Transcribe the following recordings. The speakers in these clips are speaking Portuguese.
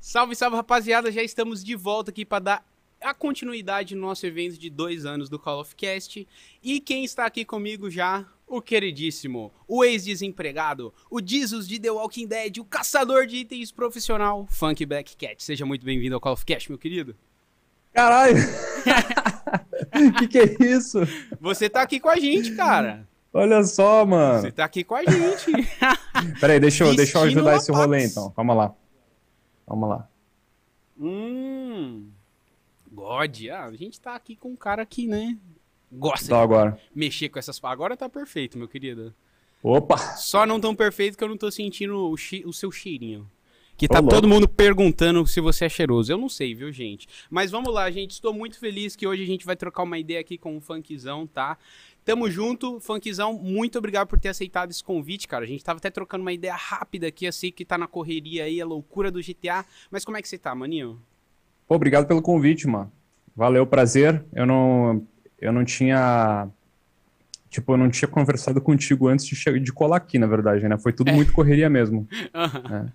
Salve, salve, rapaziada! Já estamos de volta aqui para dar a continuidade no nosso evento de dois anos do Call of Cast. E quem está aqui comigo já, o queridíssimo, o ex-desempregado, o Jesus de The Walking Dead, o caçador de itens profissional, Funk Black Cat. Seja muito bem-vindo ao Call of Cast, meu querido. Caralho! que que é isso? Você tá aqui com a gente, cara. Olha só, mano. Você tá aqui com a gente. Peraí, deixa eu, deixa eu ajudar esse rolê então. Vamos lá. Vamos lá. Hum. God. Ah, a gente tá aqui com um cara que, né? Gosta de agora. mexer com essas. Agora tá perfeito, meu querido. Opa! Só não tão perfeito que eu não tô sentindo o, chi- o seu cheirinho. Que tá louco. todo mundo perguntando se você é cheiroso. Eu não sei, viu, gente? Mas vamos lá, gente. Estou muito feliz que hoje a gente vai trocar uma ideia aqui com o Funkzão, tá? Tamo junto, Funkzão. Muito obrigado por ter aceitado esse convite, cara. A gente tava até trocando uma ideia rápida aqui. Eu sei que tá na correria aí, a loucura do GTA. Mas como é que você tá, maninho? Pô, obrigado pelo convite, mano. Valeu, prazer. Eu não, eu não tinha. Tipo, eu não tinha conversado contigo antes de, che- de colar aqui, na verdade, né? Foi tudo muito correria mesmo. Aham.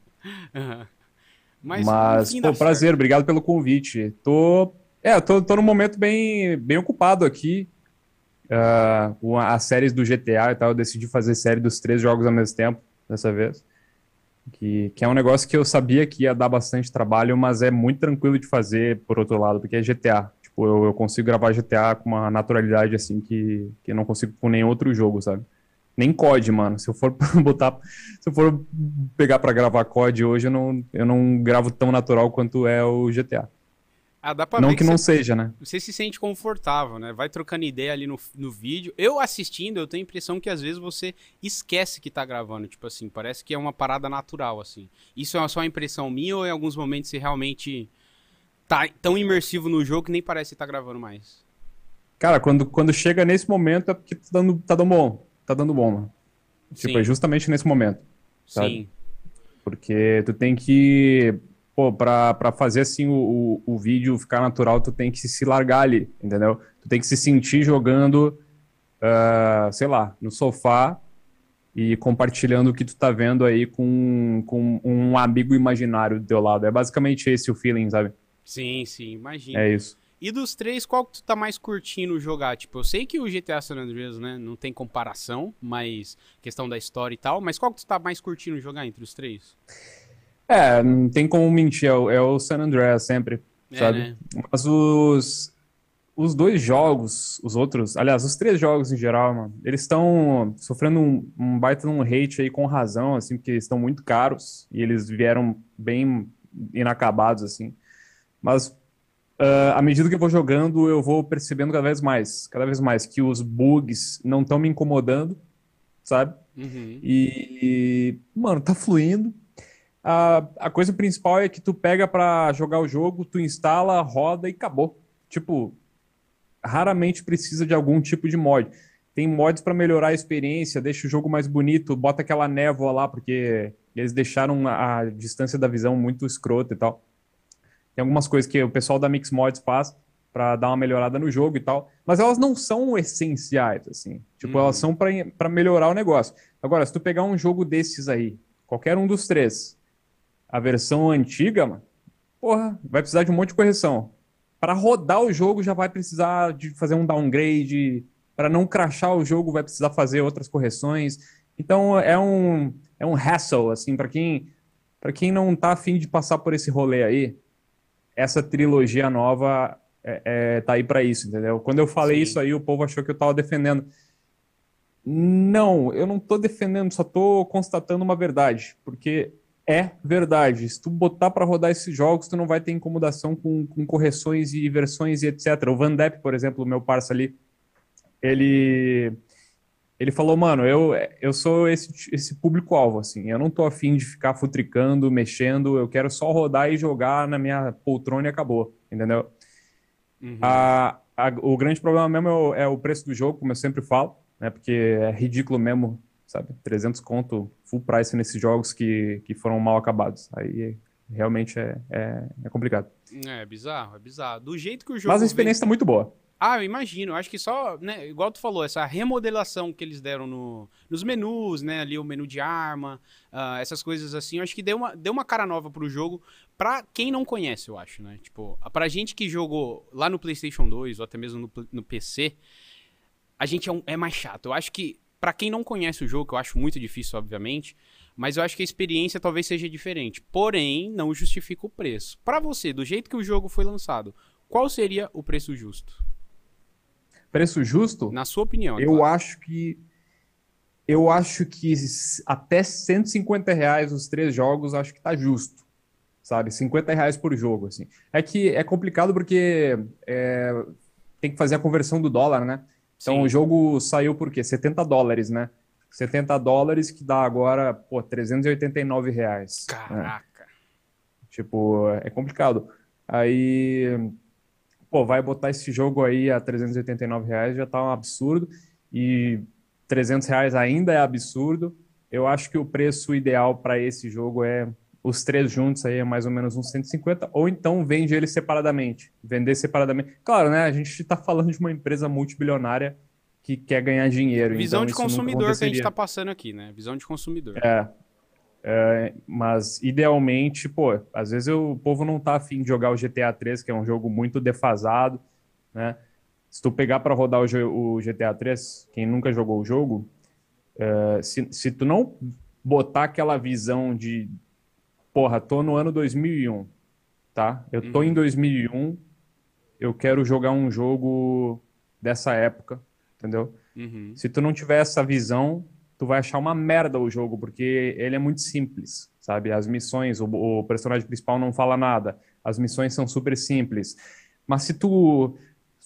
Aham. Mas, Mas, enfim, pô, prazer, obrigado pelo convite. Tô. É, tô, tô num momento bem, bem ocupado aqui. A- as séries do GTA e tal, eu decidi fazer série dos três jogos ao mesmo tempo, dessa vez. Que, que é um negócio que eu sabia que ia dar bastante trabalho, mas é muito tranquilo de fazer, por outro lado, porque é GTA. Tipo, eu, eu consigo gravar GTA com uma naturalidade, assim, que, que eu não consigo com nenhum outro jogo, sabe? Nem COD, mano. Se eu for botar, se eu for pegar pra gravar COD hoje, eu não, eu não gravo tão natural quanto é o GTA. Ah, dá pra Não ver que não você, seja, né? você se sente confortável, né? Vai trocando ideia ali no, no vídeo. Eu assistindo, eu tenho a impressão que às vezes você esquece que tá gravando. Tipo assim, parece que é uma parada natural, assim. Isso é só uma impressão minha ou em alguns momentos você realmente tá tão imersivo no jogo que nem parece que tá gravando mais? Cara, quando, quando chega nesse momento é porque tá dando, tá dando bom. Tá dando bom, mano. Tipo, Sim. é justamente nesse momento. sabe? Sim. Porque tu tem que. Pô, pra, pra fazer assim o, o, o vídeo ficar natural, tu tem que se largar ali, entendeu? Tu tem que se sentir jogando, ah, sei lá, no sofá e compartilhando o que tu tá vendo aí com, com um amigo imaginário do teu lado. É basicamente esse o feeling, sabe? Sim, sim, imagina. É isso. E dos três, qual que tu tá mais curtindo jogar? Tipo, eu sei que o GTA San Andreas, né, não tem comparação, mas questão da história e tal, mas qual que tu tá mais curtindo jogar entre os três? É, não tem como mentir, é o, é o San Andreas sempre, É, sabe? né? Mas os, os dois jogos, os outros, aliás, os três jogos em geral, mano, eles estão sofrendo um, um baita um hate aí com razão, assim, porque eles estão muito caros e eles vieram bem inacabados, assim. Mas ah, à medida que eu vou jogando, eu vou percebendo cada vez mais, cada vez mais que os bugs não estão me incomodando, sabe? Uhum. E, mano, tá fluindo. A, a coisa principal é que tu pega pra jogar o jogo, tu instala, roda e acabou. Tipo, raramente precisa de algum tipo de mod. Tem mods pra melhorar a experiência, deixa o jogo mais bonito, bota aquela névoa lá, porque eles deixaram a, a distância da visão muito escrota e tal. Tem algumas coisas que o pessoal da Mix Mods faz pra dar uma melhorada no jogo e tal, mas elas não são essenciais, assim. Tipo, Uhum. elas são pra melhorar o negócio. Agora, se tu pegar um jogo desses aí, qualquer um dos três, a versão antiga, mano, porra, vai precisar de um monte de correção. Para rodar o jogo já vai precisar de fazer um downgrade, para não crashar o jogo vai precisar fazer outras correções. Então é um é um hassle assim para quem para quem não tá afim de passar por esse rolê aí, essa trilogia nova é, é, tá aí para isso, entendeu? Quando eu falei Sim. isso aí, o povo achou que eu tava defendendo. Não, eu não tô defendendo, só tô constatando uma verdade, porque é verdade. Se tu botar para rodar esses jogos, tu não vai ter incomodação com, com correções e versões e etc. O Van Depp, por exemplo, meu parça ali, ele ele falou, mano, eu, eu sou esse, esse público-alvo, assim, eu não tô afim de ficar futricando, mexendo, eu quero só rodar e jogar na minha poltrona e acabou, entendeu? Uhum. A, a- o grande problema mesmo é o, é o preço do jogo, como eu sempre falo, né? Porque é ridículo mesmo, sabe? 300 conto full price nesses jogos que, que foram mal acabados. Aí realmente é, é, é complicado. É bizarro, é bizarro. Do jeito que o jogo Mas a experiência tá muito boa. Ah, eu imagino. Acho que só, né, igual tu falou, essa remodelação que eles deram no, nos menus, né, ali o menu de arma, uh, essas coisas assim, eu acho que deu uma, deu uma cara nova pro jogo pra quem não conhece, eu acho, né? Tipo, pra gente que jogou lá no PlayStation 2 ou até mesmo no, no PC, a gente é, um, é mais chato. Eu acho que para quem não conhece o jogo, que eu acho muito difícil, obviamente, mas eu acho que a experiência talvez seja diferente. Porém, não justifica o preço. Para você, do jeito que o jogo foi lançado, qual seria o preço justo? Preço justo? Na sua opinião. Eu claro. acho que. Eu acho que até 150 reais os três jogos, acho que tá justo. Sabe? 50 reais por jogo, assim. É que é complicado porque é, tem que fazer a conversão do dólar, né? Então Sim. o jogo saiu por quê? 70 dólares, né? 70 dólares que dá agora, pô, 389 reais. Né? Caraca. Né? Tipo, é complicado. Aí pô, vai botar esse jogo aí a 389 reais, já tá um absurdo, e 300 reais ainda é absurdo. Eu acho que o preço ideal para esse jogo é os três juntos aí é mais ou menos uns 150, ou então vende ele separadamente, vender separadamente. Claro, né, a gente está falando de uma empresa multibilionária que quer ganhar dinheiro. Visão então de consumidor que a gente está passando aqui, né? Visão de consumidor. É, é, mas idealmente, pô, às vezes eu, o povo não tá afim de jogar o GTA 3, que é um jogo muito defasado, né? Se tu pegar para rodar o, o, GTA 3, quem nunca jogou o jogo, é, se, se tu não botar aquela visão de, porra, tô no ano 2001, tá? Eu tô uhum. em 2001, eu quero jogar um jogo dessa época, entendeu? Uhum. Se tu não tiver essa visão, tu vai achar uma merda o jogo, porque ele é muito simples, sabe? As missões, o, o personagem principal não fala nada, as missões são super simples. Mas se tu,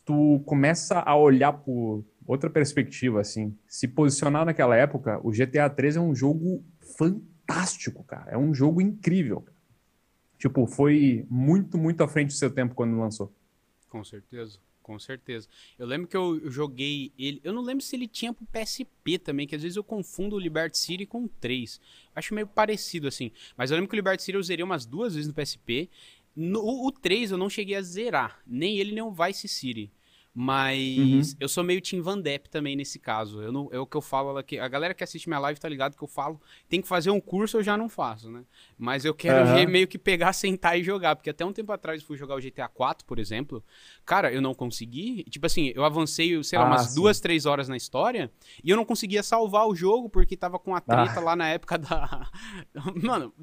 tu começa a olhar por outra perspectiva, assim, se posicionar naquela época, o GTA 3 é um jogo fantástico, cara. É um jogo incrível. Tipo, foi muito, muito à frente do seu tempo quando lançou. Com certeza com certeza. Eu lembro que eu joguei ele. Eu não lembro se ele tinha pro PSP também, que às vezes eu confundo o Liberty City com o 3. Acho meio parecido assim. Mas eu lembro que o Liberty City eu zerei umas duas vezes no PSP. No, o 3 eu não cheguei a zerar. Nem ele, nem o Vice City. Mas uhum. eu sou meio Team Van Depp também nesse caso. Eu não, é o que eu falo aqui. A galera que assiste minha live tá ligado que eu falo, tem que fazer um curso, eu já não faço, né? Mas eu quero uhum. meio que pegar, sentar e jogar. Porque até um tempo atrás eu fui jogar o GTA 4, por exemplo. Cara, eu não consegui. Tipo assim, eu avancei, sei lá, ah, umas sim. duas, três horas na história. E eu não conseguia salvar o jogo porque tava com a treta ah. lá na época da. Mano,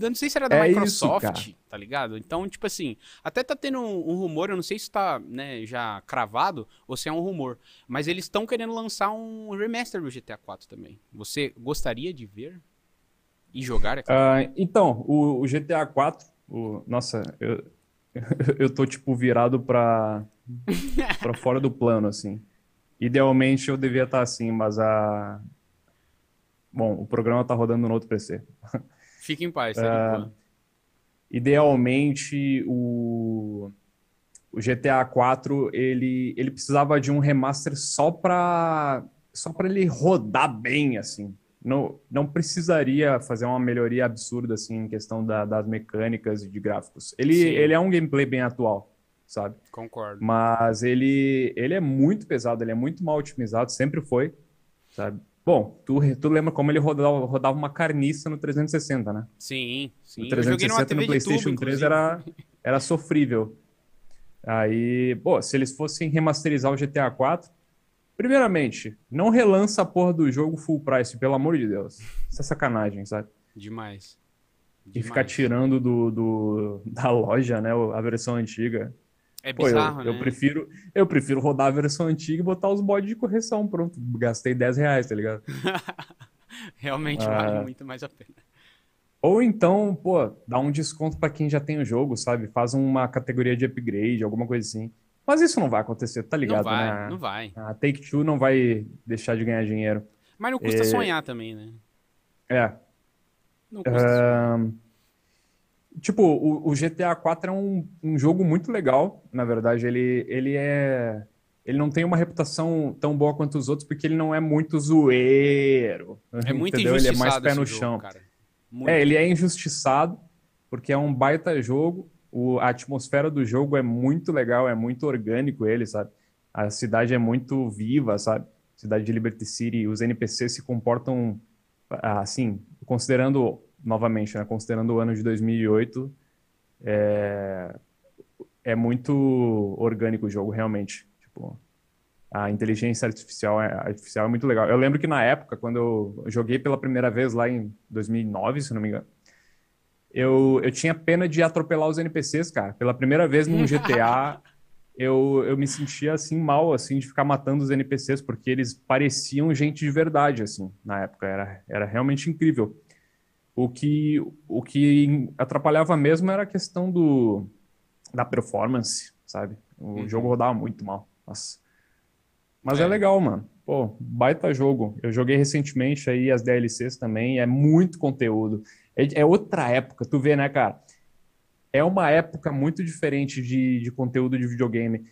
eu não sei se era da é Microsoft, isso, tá ligado? Então, tipo assim, até tá tendo um, um rumor, eu não sei se tá, né, já cravado gravado ou se é um rumor. Mas eles estão querendo lançar um remaster do GTA 4 também. Você gostaria de ver e jogar? É claro? uh, então, o, o, GTA 4, o, nossa, eu, eu tô tipo virado pra, pra fora do plano, assim. Idealmente eu devia estar tá assim, mas a. Bom, o programa tá rodando no outro PC. Fique em paz, uh, Idealmente, o o GTA 4 ele, ele precisava de um remaster só para só para ele rodar bem assim. Não, não precisaria fazer uma melhoria absurda assim em questão da, das mecânicas e de gráficos. Ele, ele é um gameplay bem atual, sabe? Concordo. Mas ele, ele é muito pesado, ele é muito mal otimizado, sempre foi, sabe? Bom, tu, tu lembra como ele rodava, rodava uma carniça no 360, né? Sim, sim. No 360 no PlayStation tubo, 3 era, era sofrível. Aí, pô, se eles fossem remasterizar o GTA 4, primeiramente, não relança a porra do jogo full price, pelo amor de Deus. Isso é sacanagem, sabe? Demais. Demais. E ficar tirando do, do, da loja, né, a versão antiga. É bizarro, Pô, eu, né? Eu prefiro, eu prefiro rodar a versão antiga e botar os mods de correção, pronto. Gastei 10 reais, tá ligado? Realmente ah, vale muito mais a pena. Ou então, pô, dá um desconto para quem já tem o jogo, sabe? Faz uma categoria de upgrade, alguma coisa assim. Mas isso não vai acontecer, tá ligado? Não vai, né? não vai. A Take-Two não vai deixar de ganhar dinheiro. Mas não custa é... sonhar também, né? É. Não custa sonhar. Tipo, o, o, GTA 4 é um, um jogo muito legal, na verdade. Ele, ele é ele não tem uma reputação tão boa quanto os outros porque ele não é muito zoeiro. É muito entendeu? Ele é mais pé no jogo, chão. Cara. Muito é, ele é injustiçado, porque é um baita jogo. O, a atmosfera do jogo é muito legal, é muito orgânico ele, sabe? A cidade é muito viva, sabe? Cidade de Liberty City, os NPCs se comportam assim, considerando novamente, né, considerando o ano de 2008, é, é muito orgânico o jogo, realmente. Tipo, a inteligência artificial é, artificial é muito legal. Eu lembro que na época, quando eu joguei pela primeira vez lá em 2009, se não me engano, eu, eu tinha pena de atropelar os NPCs, cara. Pela primeira vez num GTA, eu, eu me sentia assim mal, assim, de ficar matando os NPCs, porque eles pareciam gente de verdade, assim, na época. Era, era realmente incrível. O que, o que atrapalhava mesmo era a questão do, da performance, sabe? O uhum. jogo rodava muito mal. Nossa. Mas é. é. legal, mano. Pô, baita jogo. Eu joguei recentemente aí as DLCs também, é muito conteúdo. É, é outra época, tu vê, né, cara? É uma época muito diferente de, de conteúdo de videogame.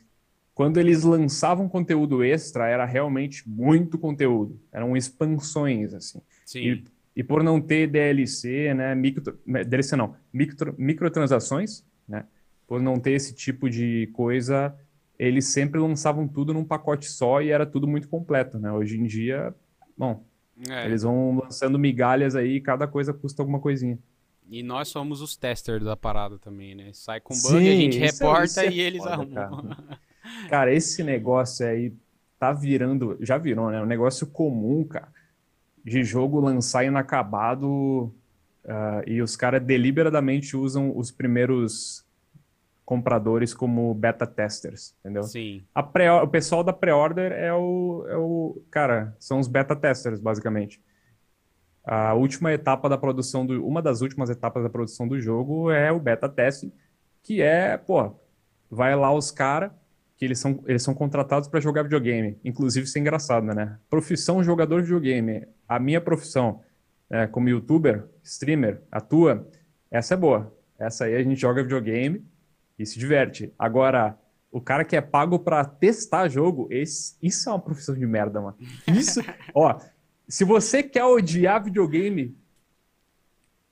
Quando eles lançavam conteúdo extra, era realmente muito conteúdo. Eram expansões, assim. Sim. E e por não ter DLC, né, micro, DLC não, micro, microtransações, né, por não ter esse tipo de coisa, eles sempre lançavam tudo num pacote só e era tudo muito completo, né? Hoje em dia, bom, é. eles vão lançando migalhas aí, cada coisa custa alguma coisinha. E nós somos os testers da parada também, né? Sai com bug, Sim, a gente reporta é, e eles foda, arrumam. Cara. cara, esse negócio aí tá virando, já virou, né? Um negócio comum, cara de jogo lançar inacabado uh, e os caras deliberadamente usam os primeiros compradores como beta testers, entendeu? Sim. A pré, o pessoal da pré-order é o, é o. Cara, são os beta testers, basicamente. A última etapa da produção do. Uma das últimas etapas da produção do jogo é o beta testing, que é, pô, vai lá os caras que eles são, eles são contratados para jogar videogame. Inclusive, isso é engraçado, né? Profissão jogador de videogame. A minha profissão é, como youtuber, streamer, atua, essa é boa. Essa aí a gente joga videogame e se diverte. Agora, o cara que é pago para testar jogo, esse, isso é uma profissão de merda, mano. Isso, ó, se você quer odiar videogame,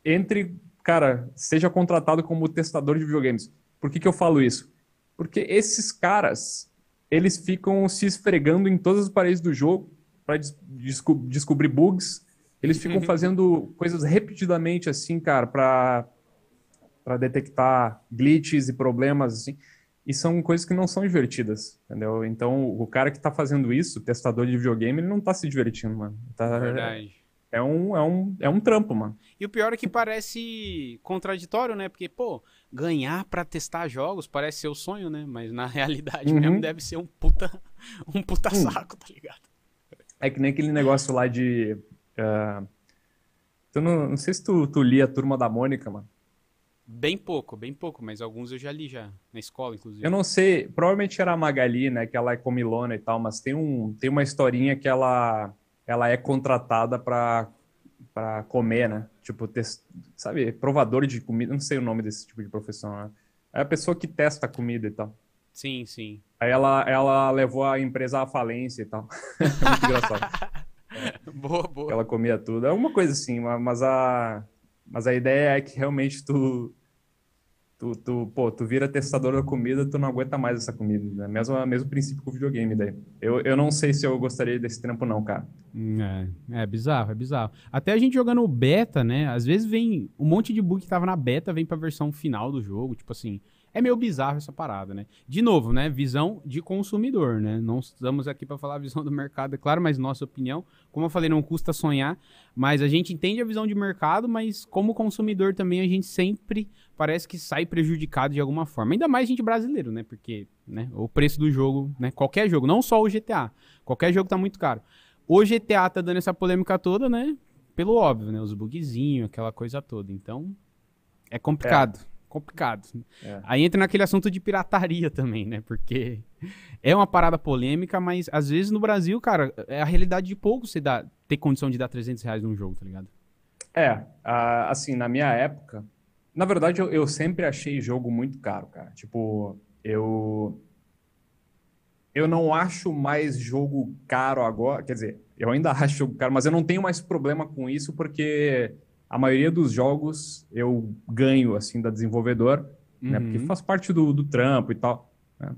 entre, cara, seja contratado como testador de videogames. Por que, que eu falo isso? Porque esses caras, eles ficam se esfregando em todas as paredes do jogo para des desco descobrir bugs. Eles ficam uhum. fazendo coisas repetidamente assim, cara, para para detectar glitches e problemas assim. E são coisas que não são divertidas, entendeu? Então, o cara que tá fazendo isso, testador de videogame, ele não tá se divertindo, mano. Tá, Verdade. É um, é, um, é um trampo, mano. E o pior é que parece contraditório, né? Porque, pô, ganhar para testar jogos parece ser o sonho, né? Mas na realidade uhum. mesmo deve ser um puta, um puta hum. saco, tá ligado? É que nem aquele negócio lá de. Uh... Tu não, não sei se tu, tu lia a Turma da Mônica, mano. Bem pouco, bem pouco, mas alguns eu já li já, na escola, inclusive. Eu não sei, provavelmente era a Magali, né, que ela é comilona e tal, mas tem, um, tem uma historinha que ela, ela é contratada para para comer, né? Tipo, test... sabe, provador de comida, não sei o nome desse tipo de profissão, né? É a pessoa que testa a comida e tal. Sim, sim. Aí ela, ela levou a empresa à falência e tal. muito engraçado. É. Boa, boa. Ela comia tudo. É uma coisa assim, mas a, mas a ideia é que realmente tu, tu, tu, pô, tu vira testador da comida, tu não aguenta mais essa comida. Né? Mesmo, mesmo princípio com o videogame daí. Eu, eu não sei se eu gostaria desse trampo não, cara. É, é bizarro, é bizarro. Até a gente jogando beta, né? Às vezes vem um monte de bug que tava na beta, vem pra versão final do jogo, tipo assim... É meio bizarro essa parada, né? De novo, né? Visão de consumidor, né? Não estamos aqui para falar a visão do mercado, é claro, mas nossa opinião. Como eu falei, não custa sonhar, mas a gente entende a visão de mercado, mas como consumidor também a gente sempre parece que sai prejudicado de alguma forma. Ainda mais gente brasileiro, né? Porque né, o preço do jogo, né? Qualquer jogo, não só o GTA. Qualquer jogo tá muito caro. O GTA tá dando essa polêmica toda, né? Pelo óbvio, né? Os bugzinhos, aquela coisa toda. Então, é complicado. É complicado. É. Aí entra naquele assunto de pirataria também, né? Porque é uma parada polêmica, mas às vezes no Brasil, cara, é a realidade de pouco você dá, ter condição de dar 300 reais num jogo, tá ligado? É, assim, na minha época, na verdade eu, eu sempre achei jogo muito caro, cara. Tipo, eu. Eu não acho mais jogo caro agora, quer dizer, eu ainda acho jogo caro, mas eu não tenho mais problema com isso porque a maioria dos jogos eu ganho assim da desenvolvedor, uhum. né? Porque uhum. faz parte do, do trampo e tal. Né?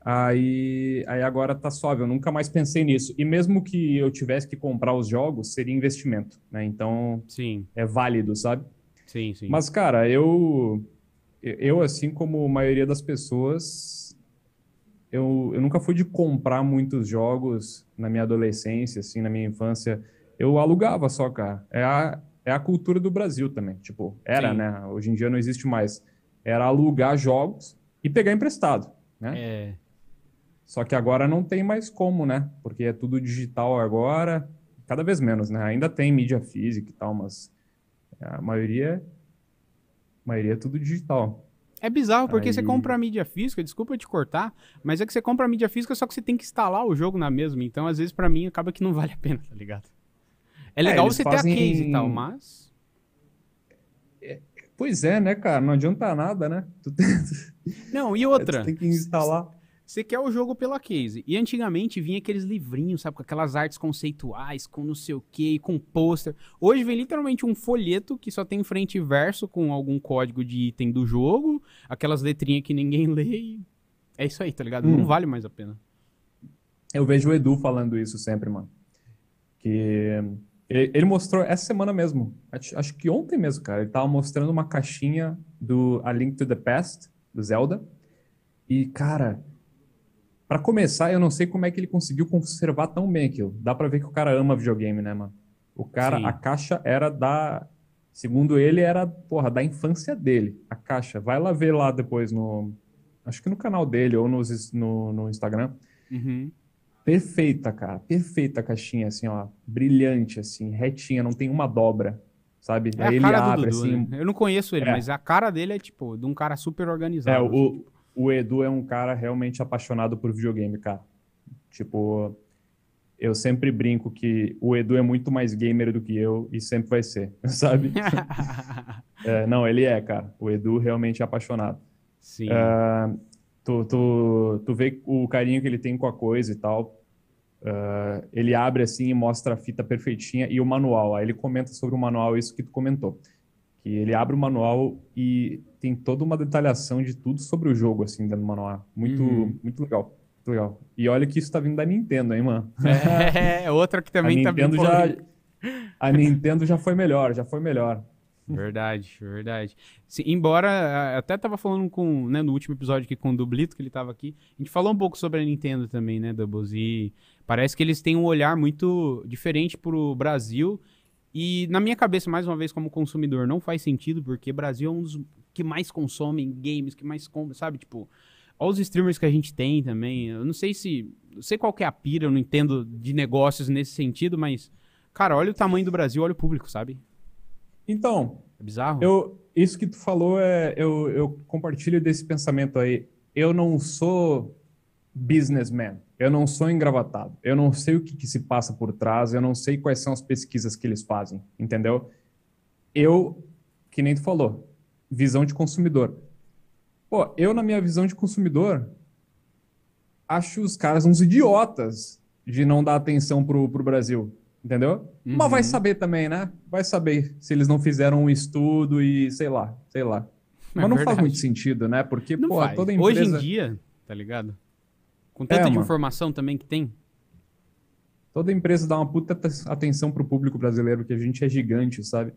Aí, aí agora tá suave, eu nunca mais pensei nisso. E mesmo que eu tivesse que comprar os jogos, seria investimento, né? Então, Sim, é válido, sabe? sim, sim. Mas, cara, eu, eu assim como a maioria das pessoas, eu, eu nunca fui de comprar muitos jogos na minha adolescência, assim, na minha infância. Eu alugava só, cara. É a, é a cultura do Brasil também. Tipo, era, Sim. né? Hoje em dia não existe mais. Era alugar jogos e pegar emprestado, né? É, Só que agora não tem mais como, né? Porque é tudo digital agora, cada vez menos, né? Ainda tem mídia física e tal, mas a maioria, a maioria é tudo digital. É bizarro, porque você Aí- compra a mídia física, desculpa te cortar, mas é que você compra a mídia física, só que você tem que instalar o jogo na mesma. Então, às vezes, pra mim, acaba que não vale a pena, tá ligado? É legal eles você fazem- ter a case e tal, mas. Pois é, né, cara? Não adianta nada, né? Tem, Não, e outra. tu tem que instalar. Você quer o jogo pela case. E antigamente vinha aqueles livrinhos, sabe? Com aquelas artes conceituais, com não sei o que, com pôster. Hoje vem literalmente um folheto que só tem frente e verso com algum código de item do jogo, aquelas letrinhas que ninguém lê e. É isso aí, tá ligado? Hum. Não vale mais a pena. Eu vejo o Edu falando isso sempre, mano. Que ele, ele mostrou essa semana mesmo, acho, acho que ontem mesmo, cara. Ele tava mostrando uma caixinha do A Link to the Past, do Zelda. E, cara, pra começar, eu não sei como é que ele conseguiu conservar tão bem aquilo. Dá pra ver que o cara ama videogame, né, mano? O cara, Sim. a caixa era da. Segundo ele, era, porra, da infância dele. A caixa. Vai lá ver lá depois no. Acho que no canal dele ou nos, no, no Instagram. Uhum. Perfeita, cara. Perfeita a caixinha, assim, ó. Brilhante, assim, retinha, não tem uma dobra, sabe? É Aí a ele cara abre, do Dudu, assim. né? Eu não conheço ele, É. mas a cara dele é, tipo, de um cara super organizado. É, assim. o, o Edu é um cara realmente apaixonado por videogame, cara. Tipo, eu sempre brinco que o Edu é muito mais gamer do que eu e sempre vai ser, sabe? É, não, ele é, cara. O Edu realmente é apaixonado. Sim. Ah, tu, tu, tu vê o carinho que ele tem com a coisa e tal. Ah, ele abre assim e mostra a fita perfeitinha e o manual. Aí ele comenta sobre o manual, isso que tu comentou. Que ele abre o manual e tem toda uma detalhação de tudo sobre o jogo, assim, dentro do manual. Muito, Uhum. muito legal. Muito legal. E olha que isso tá vindo da Nintendo, hein, mano? É, outra que também a tá bem Nintendo já, polêmica. a Nintendo já foi melhor, já foi melhor. Verdade, verdade. Embora, ah, até tava falando com, né, no último episódio aqui com o Dublito, que ele tava aqui, a gente falou um pouco sobre a Nintendo também, né, Doubles, e parece que eles têm um olhar muito diferente pro Brasil, e na minha cabeça, mais uma vez, como consumidor, não faz sentido, porque Brasil é um dos que mais consomem games, que mais compra, sabe, tipo... Olha os streamers que a gente tem também. Eu não sei se. Não sei qual que é a pira, eu não entendo de negócios nesse sentido, mas. Cara, olha o tamanho do Brasil, olha o público, sabe? Então, É bizarro. Eu, isso que tu falou, é, eu, eu compartilho desse pensamento aí. Eu não sou businessman, eu não sou engravatado, eu não sei o que, que se passa por trás, eu não sei quais são as pesquisas que eles fazem, entendeu? Eu, que nem tu falou, visão de consumidor. Pô, eu, na minha visão de consumidor, acho os caras uns idiotas de não dar atenção pro, pro Brasil, entendeu? Mas vai Uhum. saber também, né? Vai saber se eles não fizeram um estudo e sei lá, sei lá. É Mas não faz verdade. muito sentido, né? Porque, Não pô, faz. toda Hoje empresa, em dia, tá ligado? Com tanta de mano. informação também que tem. toda empresa dá uma puta te- atenção pro público brasileiro, que a gente é gigante, sabe?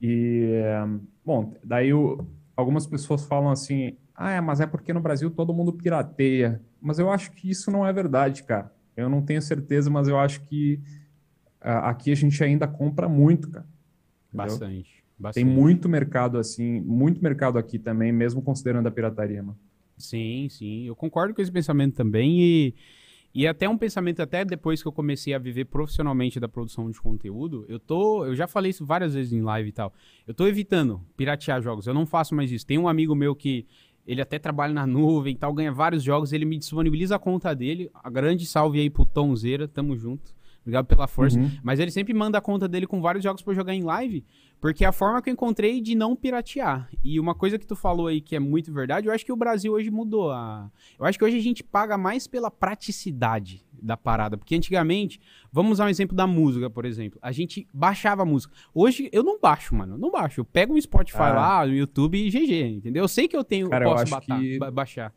E, é, bom, daí o- algumas pessoas falam assim, ah, é, mas é porque no Brasil todo mundo pirateia. Mas eu acho que isso não é verdade, cara. Eu não tenho certeza, mas eu acho que aqui a gente ainda compra muito, cara. Entendeu? Bastante. Tem bastante. muito mercado assim, muito mercado aqui também, mesmo considerando a pirataria, mano. Sim, sim. Eu concordo com esse pensamento também e, e até um pensamento até depois que eu comecei a viver profissionalmente da produção de conteúdo, eu tô, eu já falei isso várias vezes em live e tal. Eu tô evitando piratear jogos. Eu não faço mais isso. Tem um amigo meu que ele até trabalha na nuvem e tal, ganha vários jogos, ele me disponibiliza a conta dele. A grande salve aí pro Tomzeira, tamo junto. Obrigado pela força. Uhum. Mas ele sempre manda a conta dele com vários jogos pra eu jogar em live, porque é a forma que eu encontrei de não piratear. E uma coisa que tu falou aí que é muito verdade, eu acho que o Brasil hoje mudou a. Eu acho que hoje a gente paga mais pela praticidade da parada, porque antigamente, vamos usar um exemplo da música, por exemplo. A gente baixava a música. Hoje eu não baixo, mano, eu não baixo. Eu pego um Spotify Ah. lá, no YouTube e GG, entendeu? Eu sei que eu tenho, Cara, eu posso acho batar- que- ba- baixar.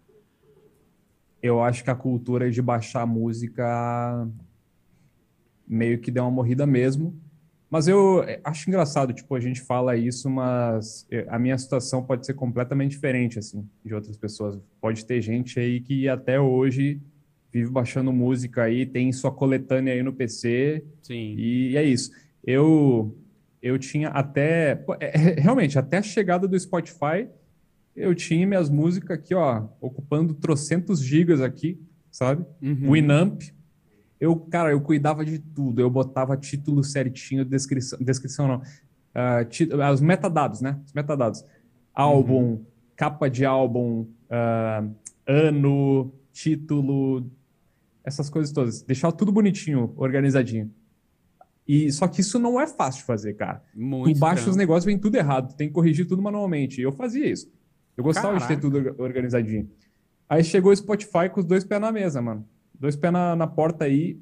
eu acho que a cultura de baixar música meio que deu uma morrida mesmo. Mas eu é, acho engraçado, tipo, a gente fala isso, mas é, a minha situação pode ser completamente diferente, assim, de outras pessoas. Pode ter gente aí que até hoje vive baixando música aí, tem sua coletânea aí no PC. Sim. E é isso. Eu, eu tinha até, é, realmente, até a chegada do Spotify, eu tinha minhas músicas aqui, ó, ocupando trocentos gigas aqui, sabe? Uhum. Winamp, eu, cara, eu cuidava de tudo. Eu botava título certinho, descrição, descrição não. Uh, os metadados, né? Os metadados. Álbum, uhum. capa de álbum, uh, ano, título, essas coisas todas. Deixar tudo bonitinho, organizadinho. E só que isso não é fácil de fazer, cara. Muito tu baixa os negócios, vem tudo errado. Tem que corrigir tudo manualmente. Eu fazia isso. Eu gostava Caraca. de ter tudo organizadinho. Aí chegou o Spotify com os dois pés na mesa, mano dois pés na, na porta aí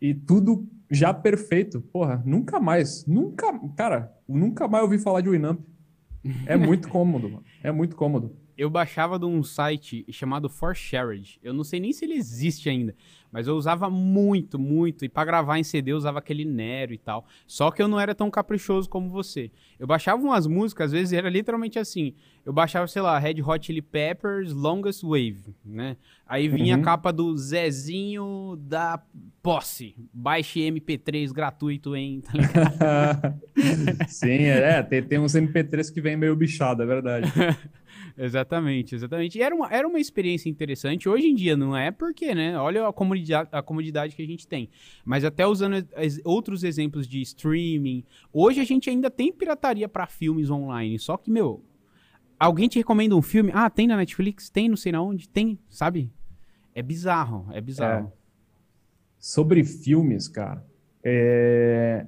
e tudo já perfeito. Porra, nunca mais, nunca, cara, nunca mais ouvi falar de Winamp. É muito cômodo, mano. É muito cômodo eu baixava de um site chamado ForShared. Eu não sei nem se ele existe ainda, mas eu usava muito, muito. E para gravar em CD eu usava aquele Nero e tal. Só que eu não era tão caprichoso como você. Eu baixava umas músicas, às vezes era literalmente assim. Eu baixava, sei lá, Red Hot Chili Peppers, Longest Wave, né? Aí vinha uhum. a capa do Zezinho da Posse. Baixe MP3 gratuito em. Tá Sim, é, tem, tem uns MP3 que vem meio bichado, é verdade. exatamente, exatamente. E era uma, era uma experiência interessante. Hoje em dia não é porque, né? Olha a comodidade, a comodidade que a gente tem. Mas até usando outros exemplos de streaming, hoje a gente ainda tem pirataria para filmes online. Só que, meu, alguém te recomenda um filme? Ah, tem na Netflix? Tem não sei na onde? Tem, sabe? É bizarro, é bizarro. É. Sobre filmes, cara, é...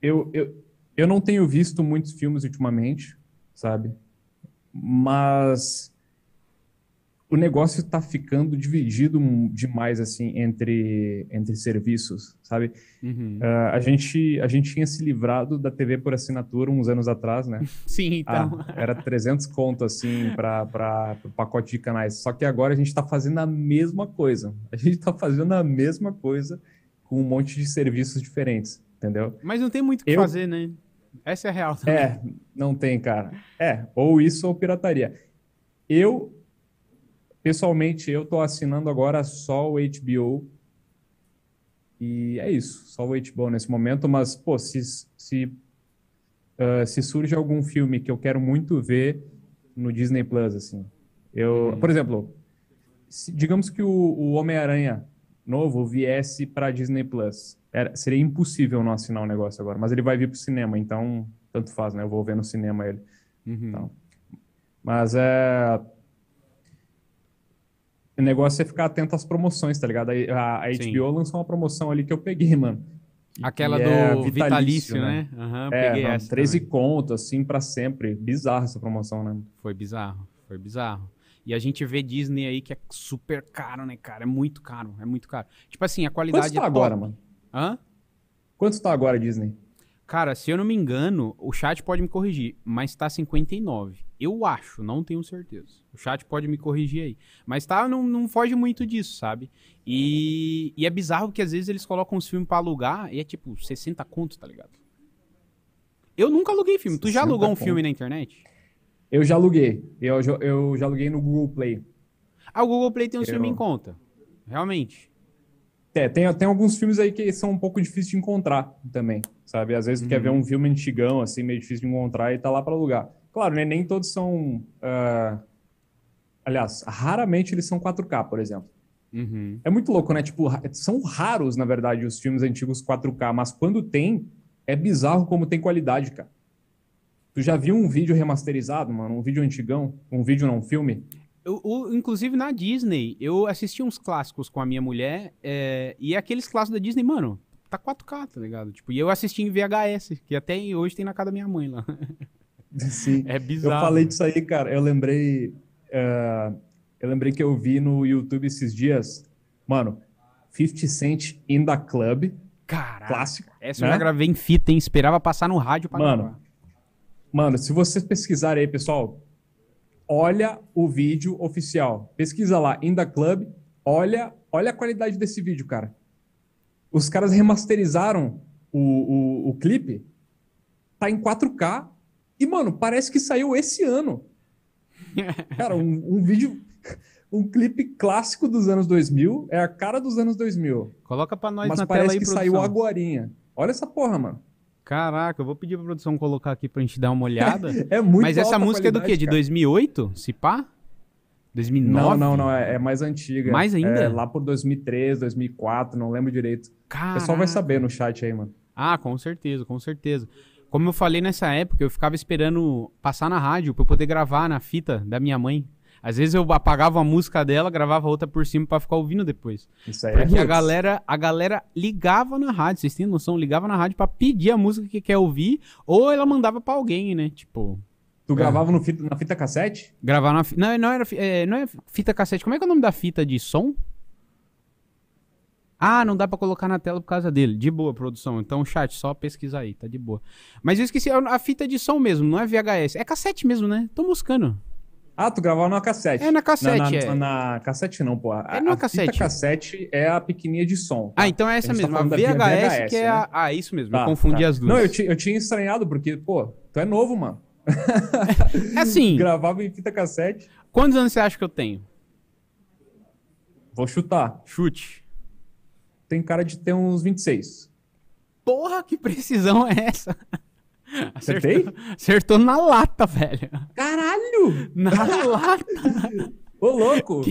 eu, eu, eu não tenho visto muitos filmes ultimamente, sabe? Mas o negócio está ficando dividido demais assim entre entre serviços, sabe? Uhum. Uh, a gente a gente tinha se livrado da TV por assinatura uns anos atrás, né? Sim, então. Ah, era 300 conto assim para o pacote de canais. Só que agora a gente está fazendo a mesma coisa. A gente está fazendo a mesma coisa com um monte de serviços diferentes, entendeu? Mas não tem muito o que Eu... fazer, né? Essa é a real. Também. É, não tem, cara. É, ou isso ou pirataria. Eu, pessoalmente, eu tô assinando agora só o HBO. E é isso, só o HBO nesse momento. Mas, pô, se, se, uh, se surge algum filme que eu quero muito ver no Disney Plus, assim. Eu, hum. Por exemplo, se, digamos que o, o Homem-Aranha novo viesse para Disney Plus. Era, seria impossível não assinar o um negócio agora, mas ele vai vir para o cinema, então tanto faz, né? Eu vou ver no cinema ele. Uhum. Então, mas é. O negócio é ficar atento às promoções, tá ligado? A, a HBO lançou uma promoção ali que eu peguei, mano. Aquela do é vitalício, vitalício, né? né? Uhum, é, peguei não, essa 13 contos, assim, para sempre. Bizarro essa promoção, né? Foi bizarro, foi bizarro. E a gente vê Disney aí que é super caro, né, cara? É muito caro, é muito caro. Tipo assim, a qualidade Quanto tá é agora, mano? Hã? Quanto tá agora Disney? Cara, se eu não me engano, o chat pode me corrigir, mas tá 59. Eu acho, não tenho certeza. O chat pode me corrigir aí. Mas tá, não, não foge muito disso, sabe? E, e é bizarro porque às vezes eles colocam os filmes para alugar e é tipo 60 contos, tá ligado? Eu nunca aluguei filme. Tu já alugou um conto. filme na internet? Eu já aluguei. Eu, eu já aluguei no Google Play. Ah, o Google Play tem um eu... filme em conta. Realmente. É, tem, tem alguns filmes aí que são um pouco difíceis de encontrar também, sabe? Às vezes tu quer ver uhum. um filme antigão, assim, meio difícil de encontrar e tá lá para alugar. Claro, né? Nem todos são... Uh... Aliás, raramente eles são 4K, por exemplo. Uhum. É muito louco, né? Tipo, são raros, na verdade, os filmes antigos 4K, mas quando tem, é bizarro como tem qualidade, cara. Tu já viu um vídeo remasterizado, mano? Um vídeo antigão? Um vídeo não, um filme? Eu, eu, inclusive na Disney, eu assisti uns clássicos com a minha mulher, é, e aqueles clássicos da Disney, mano, tá 4K, tá ligado? Tipo, e eu assisti em VHS, que até hoje tem na casa da minha mãe lá. Sim. É bizarro. Eu falei disso aí, cara. Eu lembrei. Uh, eu lembrei que eu vi no YouTube esses dias. Mano, 50 Cent in the Club. Caraca. Clássico. Essa né? eu já gravei em fita, hein? Esperava passar no rádio pra Mano, gravar. Mano, se vocês pesquisarem aí, pessoal, olha o vídeo oficial. Pesquisa lá, In The Club, olha, olha a qualidade desse vídeo, cara. Os caras remasterizaram o, o, o clipe, tá em 4K, e, mano, parece que saiu esse ano. Cara, um, um vídeo um clipe clássico dos anos 2000, é a cara dos anos 2000. Coloca pra nós mas na parece tela aí, que produção. saiu agorinha. Olha essa porra, mano. Caraca, eu vou pedir pra produção colocar aqui pra gente dar uma olhada. É muito Mas essa música é do quê? De cara. 2008? Se pá? 2009? Não, não, não, é, é mais antiga. Mais ainda? É lá por 2003, 2004, não lembro direito. O Caraca. pessoal vai saber no chat aí, mano. Ah, com certeza, com certeza. Como eu falei nessa época, eu ficava esperando passar na rádio pra eu poder gravar na fita da minha mãe. Às vezes eu apagava a música dela, gravava outra por cima pra ficar ouvindo depois. Isso aí Porque é a galera, a galera ligava na rádio, vocês têm noção? Ligava na rádio pra pedir a música que quer ouvir, ou ela mandava pra alguém, né? Tipo, Tu gravava no fita- na fita cassete? gravar na fita. Não, não era, é, não é fita cassete. Como é que é o nome da fita de som? Ah, não dá pra colocar na tela por causa dele. De boa, produção. Então, chat, só pesquisar aí, tá de boa. Mas eu esqueci, a a fita de som mesmo, não é VHS. É cassete mesmo, né? Tô buscando. Ah, tu gravava na cassete. É na cassete, na, na, é. na cassete não, pô. A, É na a cassete. fita cassete é a pequenininha de som. Ah, então é essa A tá mesmo. A falando da VHS, VHS, que é né? a. Ah, isso mesmo. Tá, eu confundi tá. as duas. Não, eu, ti- eu tinha estranhado, porque, pô, tu é novo, mano. É assim, Gravava em fita cassete. quantos anos você acha que eu tenho? Vou chutar. Chute. Tem cara de ter uns 26. Porra, que precisão é essa? Acertei? Acertou na lata, velho. Caralho! Na lata. Ô, louco!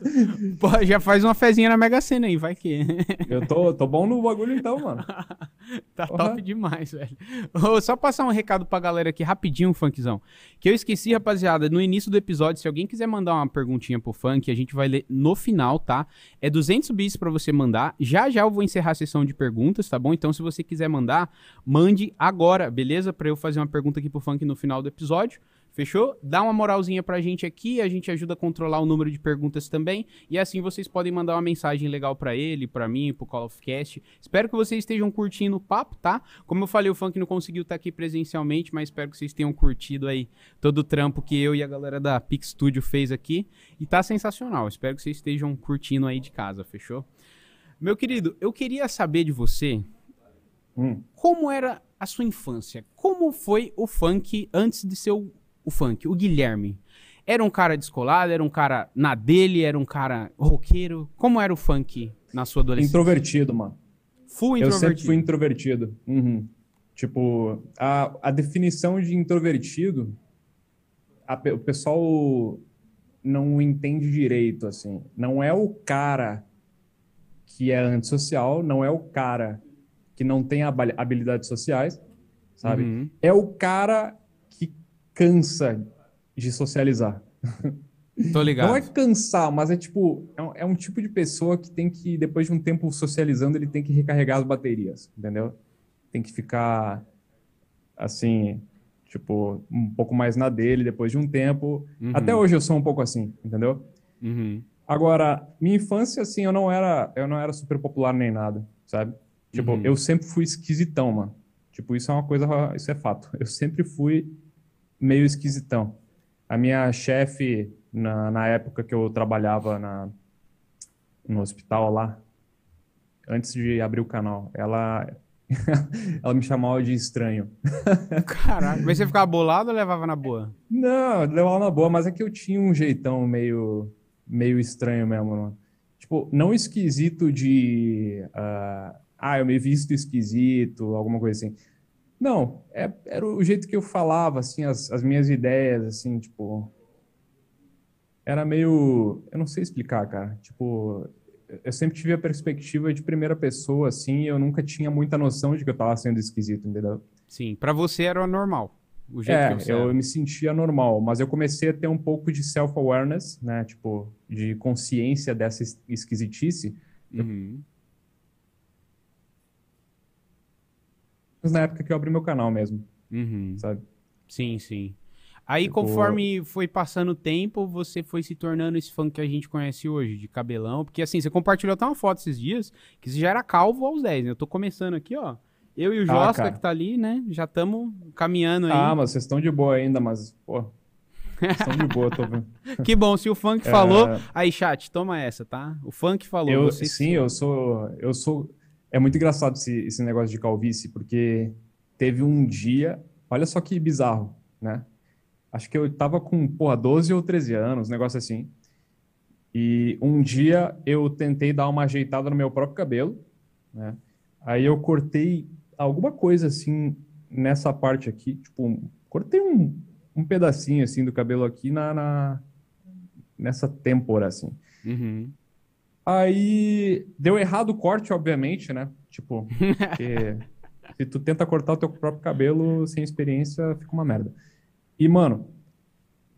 Pô, já faz uma fezinha na Mega Sena aí, vai que. Eu tô, tô bom no bagulho então, mano. tá Porra. top demais, velho. Ô, só passar um recado pra galera aqui rapidinho, funkzão. Que eu esqueci, rapaziada, no início do episódio, se alguém quiser mandar uma perguntinha pro funk, a gente vai ler no final, tá? É 200 bits pra você mandar. Já já eu vou encerrar a sessão de perguntas, tá bom? Então se você quiser mandar, mande agora, beleza? Pra eu fazer uma pergunta aqui pro funk no final do episódio. Fechou? Dá uma moralzinha pra gente aqui, a gente ajuda a controlar o número de perguntas também, e assim vocês podem mandar uma mensagem legal pra ele, pra mim, pro Call of Cast. Espero que vocês estejam curtindo o papo, tá? Como eu falei, o Funk não conseguiu estar aqui presencialmente, mas espero que vocês tenham curtido aí todo o trampo que eu e a galera da Pix Studio fez aqui, e tá sensacional. Espero que vocês estejam curtindo aí de casa, fechou? Meu querido, eu queria saber de você Hum. como era a sua infância? Como foi o funk antes de ser o, o funk, o Guilherme? Era um cara descolado? Era um cara na dele? Era um cara roqueiro? Como era o funk na sua adolescência? Introvertido, mano. Full Eu sempre introvertido. fui introvertido. Uhum. Tipo, a, a definição de introvertido, a o pessoal não entende direito, assim. Não é o cara que é antissocial, não é o cara que não tem habilidades sociais, sabe? Uhum. É o cara que cansa de socializar. Tô ligado. Não é cansar, mas é tipo, é um, é um tipo de pessoa que tem que, depois de um tempo socializando, ele tem que recarregar as baterias, entendeu? Tem que ficar, assim, tipo, um pouco mais na dele depois de um tempo. Uhum. Até hoje eu sou um pouco assim, entendeu? Uhum. Agora, minha infância, assim, eu não era, eu não era super popular nem nada, sabe? Tipo, Uhum. eu sempre fui esquisitão, mano. Tipo, isso é uma coisa, isso é fato. Eu sempre fui meio esquisitão. A minha chefe, na, na época que eu trabalhava na, no hospital lá, antes de abrir o canal, ela, ela me chamava de estranho. Caralho. Mas você ficava bolado ou levava na boa? Não, levava na boa, mas é que eu tinha um jeitão meio, meio estranho mesmo, mano. Tipo, não esquisito de. ah, ah, eu me visto esquisito, alguma coisa assim. Não, é- era o jeito que eu falava, assim, as, as minhas ideias, assim, tipo. Era meio. Eu não sei explicar, cara. Tipo, eu sempre tive a perspectiva de primeira pessoa, assim, e eu nunca tinha muita noção de que eu tava sendo esquisito, entendeu? Sim. Pra você era o normal. O jeito É, que você eu era. me sentia normal, mas eu comecei a ter um pouco de self-awareness, né? Tipo, de consciência dessa es- esquisitice, Uhum. mas na época que eu abri meu canal mesmo, Uhum. sabe? Sim, sim. Aí, Tipo- conforme foi passando o tempo, você foi se tornando esse funk que a gente conhece hoje, de cabelão. Porque, assim, você compartilhou até uma foto esses dias, que você já era calvo aos 10, né? Eu tô começando aqui, ó. Eu e o Ah, Josca, cara. que tá ali, né? Já estamos caminhando aí. Ah, mas vocês estão de boa ainda, mas, pô, Estão de boa, tô vendo. Que bom, se o funk falou. Aí, chat, toma essa, tá? O funk falou. Eu, sim, eu sou, eu sou. É muito engraçado esse, esse negócio de calvície, porque teve um dia, olha só que bizarro, né? Acho que eu tava com, porra, 12 ou 13 anos, um negócio assim. E um dia eu tentei dar uma ajeitada no meu próprio cabelo, né? Aí eu cortei alguma coisa assim nessa parte aqui, tipo, cortei um, um pedacinho assim do cabelo aqui na, na nessa têmpora assim. Uhum. Aí deu errado o corte, obviamente, né? Tipo, porque se tu tenta cortar o teu próprio cabelo sem experiência, fica uma merda. E, mano,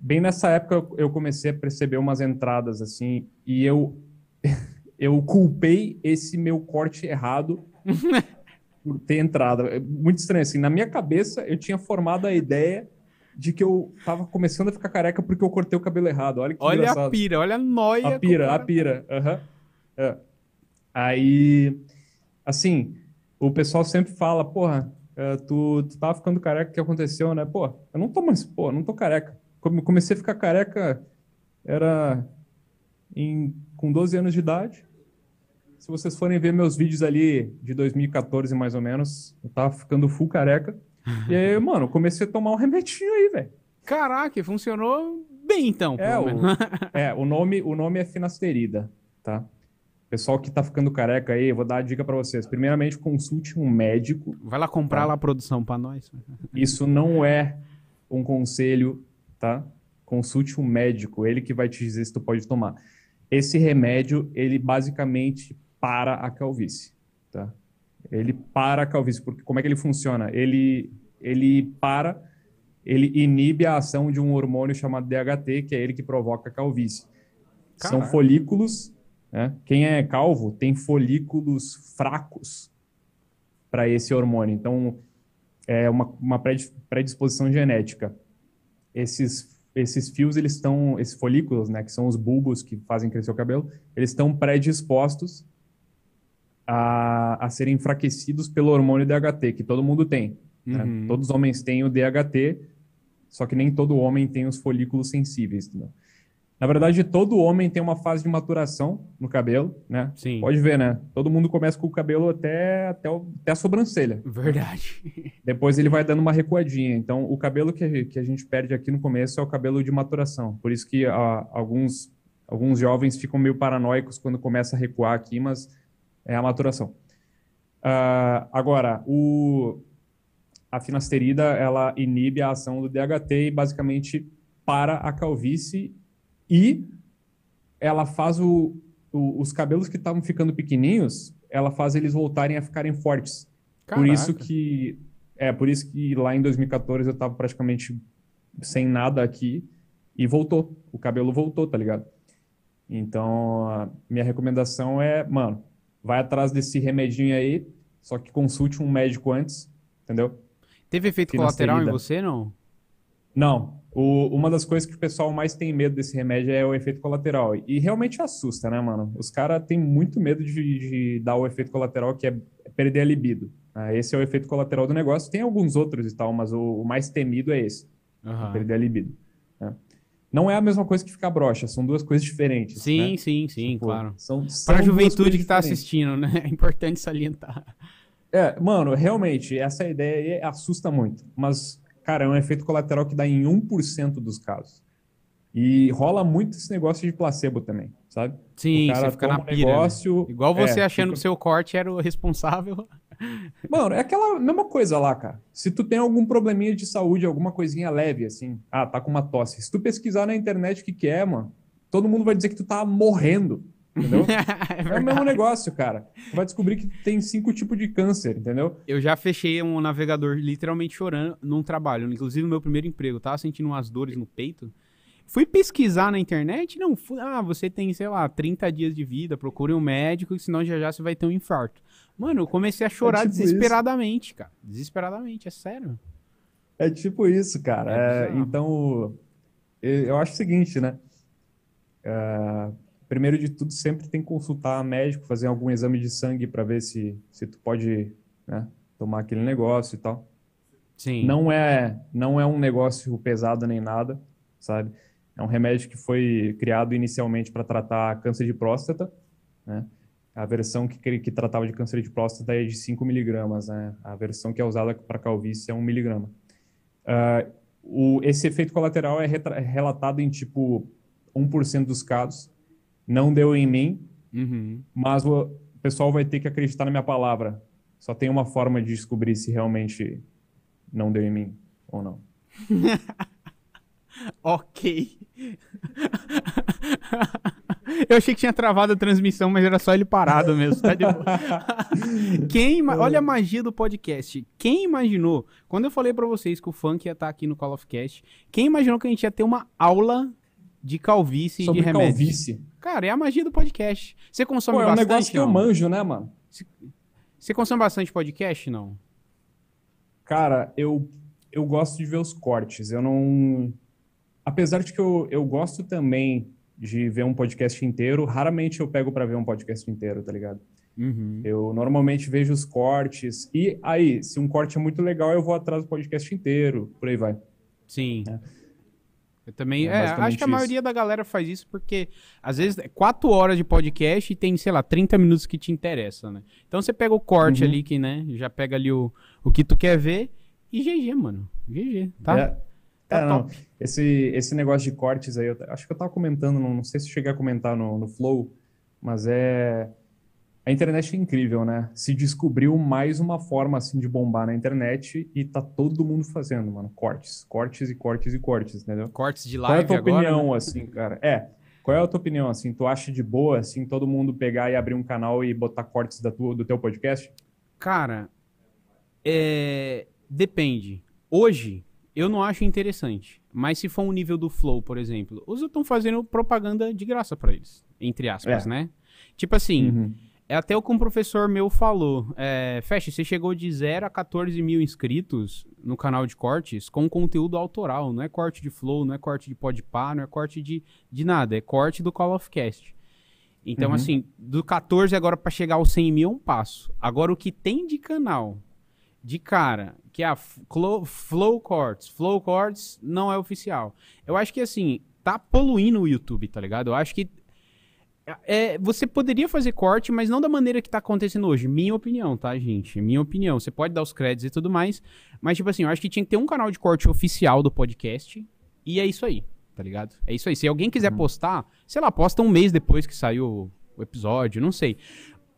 bem nessa época eu- comecei a perceber umas entradas assim, e eu eu culpei esse meu corte errado por ter entrado. É muito estranho assim, na minha cabeça eu tinha formado a ideia de que eu tava começando a ficar careca porque eu cortei o cabelo errado. Olha que Olha a engraçado. pira, olha a noia. A pira, a pira. aham. É. Aí, assim, o pessoal sempre fala, porra, é, tu, tu tava ficando careca, o que aconteceu, né? Pô, eu não tô mais, pô, eu não tô careca. Come- Comecei a ficar careca, era em, com 12 anos de idade. Se vocês forem ver meus vídeos ali de 2014, mais ou menos, eu tava ficando full careca. E aí, mano, comecei a tomar um remedinho aí, velho. Caraca, funcionou bem então. É, o, é, o nome, o nome é finasterida, tá? Pessoal que tá ficando careca aí, eu vou dar a dica pra vocês. Primeiramente, consulte um médico. Vai lá comprar Tá. lá a produção pra nós. Isso não é um conselho, tá? Consulte um médico, ele que vai te dizer se tu pode tomar. Esse remédio, ele basicamente para a calvície, tá? Ele para a calvície, porque como é que ele funciona? Ele, ele para, ele inibe a ação de um hormônio chamado DHT, que é ele que provoca a calvície. São Caraca. folículos, né? Quem é calvo tem folículos fracos para esse hormônio. Então, é uma, uma predis- predisposição genética. Esses, esses fios, eles estão, esses folículos, né, que são os bulbos que fazem crescer o cabelo, eles estão predispostos a, a serem enfraquecidos pelo hormônio DHT, que todo mundo tem. né? Uhum. Todos os homens têm o DHT, só que nem todo homem tem os folículos sensíveis. entendeu? Na verdade, todo homem tem uma fase de maturação no cabelo, né? Sim. Pode ver, né? Todo mundo começa com o cabelo até, até, o- até a sobrancelha. Verdade. Depois ele vai dando uma recuadinha. Então, o cabelo que, a- que a gente perde aqui no começo é o cabelo de maturação. Por isso que ah, alguns, alguns jovens ficam meio paranoicos quando começa a recuar aqui, mas é a maturação. Ah, agora, o, a finasterida, ela inibe a ação do DHT e basicamente para a calvície e ela faz o, o- os cabelos que estavam ficando pequenininhos, ela faz eles voltarem a ficarem fortes. Por isso Caraca. que é por isso que lá em 2014 eu tava praticamente sem nada aqui e voltou. O cabelo voltou, tá ligado? Então, minha recomendação é, mano, vai atrás desse remedinho aí, só que consulte um médico antes, entendeu? Teve efeito Finasterida. colateral em você, não? Não. O- uma das coisas que o pessoal mais tem medo desse remédio é o efeito colateral. E realmente assusta, né, mano? Os caras têm muito medo de, de dar o efeito colateral, que é perder a libido. né? esse é o efeito colateral do negócio. Tem alguns outros e tal, mas o, o mais temido é esse, Aham. perder a libido. né? Não é a mesma coisa que ficar broxa, são duas coisas diferentes. Sim, né? sim, sim, Tipo, claro. São, são Pra duas juventude que tá diferentes. assistindo, né? É importante salientar. É, mano, realmente, essa ideia aí assusta muito. Mas, cara, é um efeito colateral que dá em 1% dos casos. E rola muito esse negócio de placebo também, sabe? Sim, o cara você fica na um pira. né? negócio. Igual você é, achando que fica- o seu corte era o responsável. Mano, é aquela mesma coisa lá, cara. Se tu tem algum probleminha de saúde, alguma coisinha leve, assim, ah, tá com uma tosse. Se tu pesquisar na internet o que que é, mano, todo mundo vai dizer que tu tá morrendo, entendeu? é É o mesmo negócio, cara. Tu vai descobrir que tem cinco tipos de câncer, entendeu? Eu já fechei um navegador literalmente chorando num trabalho. Inclusive, no meu primeiro emprego. Eu tava sentindo umas dores no peito. Fui pesquisar na internet. Não, fui, ah, você tem, sei lá, 30 dias de vida. Procure um médico, senão já já você vai ter um infarto. Mano, eu comecei a chorar tipo isso. desesperadamente, cara. Desesperadamente, é sério. É tipo isso, cara. É É, então, eu acho o seguinte, né? É, primeiro de tudo, sempre tem que consultar médico, fazer algum exame de sangue para ver se, se tu pode, né, tomar aquele negócio e tal. Sim. Não é, não é um negócio pesado nem nada. sabe? É um remédio que foi criado inicialmente para tratar câncer de próstata, né? A versão que, que tratava de câncer de próstata é de 5 miligramas, né? A versão que é usada para calvície é 1 miligrama. Uh, o, esse efeito colateral é, é relatado em tipo 1% dos casos. Não deu em mim, uhum. mas o, pessoal vai ter que acreditar na minha palavra. Só tem uma forma de descobrir se realmente não deu em mim ou não. ok. Eu achei que tinha travado a transmissão, mas era só ele parado mesmo. Tá Quem, olha a magia do podcast. Quem imaginou, quando eu falei para vocês que o funk ia estar tá aqui no Call of Cast, quem imaginou que a gente ia ter uma aula de calvície Sobre e de remédio? calvície. Cara, é a magia do podcast. Você consome Pô, bastante? É um negócio que não? eu manjo, né, mano? Você consome bastante podcast, não? Cara, eu, eu gosto de ver os cortes. Eu não. Apesar de que eu, eu gosto também de ver um podcast inteiro, raramente eu pego para ver um podcast inteiro, tá ligado? Uhum. Eu normalmente vejo os cortes. E aí, se um corte é muito legal, eu vou atrás do podcast inteiro, por aí vai. Sim. É. Eu também. É, é acho que a maioria da galera faz isso porque, às vezes, é quatro horas de podcast e tem, sei lá, 30 minutos que te interessa, né? Então você pega o corte uhum. ali que, né? Já pega ali o, o que tu quer ver e GG, mano. GG, tá? É. Tá é, não. Esse, esse negócio de cortes aí, eu, acho que eu tava comentando, não, não sei se cheguei a comentar no, no Flow, mas é. A internet é incrível, né? Se descobriu mais uma forma assim de bombar na internet e tá todo mundo fazendo, mano. Cortes, cortes e cortes e cortes, entendeu? Cortes de live Qual é a tua agora, opinião, né? assim, cara? É. Qual é a tua opinião, assim? Tu acha de boa, assim, todo mundo pegar e abrir um canal e botar cortes da tua, do teu podcast? Cara, é... depende. Hoje, eu não acho interessante. Mas se for um nível do Flow, por exemplo, os estão fazendo propaganda de graça para eles, entre aspas, é. né? Tipo assim, uhum. É até o que um professor meu falou. É, Fecha, você chegou de 0 a 14 mil inscritos no canal de cortes com conteúdo autoral. Não é corte de Flow, não é corte de Podpah, não é corte de, de nada. É corte do Call of Cast. Então, uhum. assim, do 14 agora para chegar aos 100 mil é um passo. Agora, o que tem de canal de cara, que a Flow Chords, Flow Chords não é oficial. Eu acho que assim, tá poluindo o YouTube, tá ligado? Eu acho que é, você poderia fazer corte, mas não da maneira que tá acontecendo hoje. Minha opinião, tá, gente? Minha opinião. Você pode dar os créditos e tudo mais, mas, tipo assim, eu acho que tinha que ter um canal de corte oficial do podcast, e é isso aí, tá ligado? É isso aí. Se alguém quiser uhum. postar, sei lá, posta um mês depois que saiu o episódio, não sei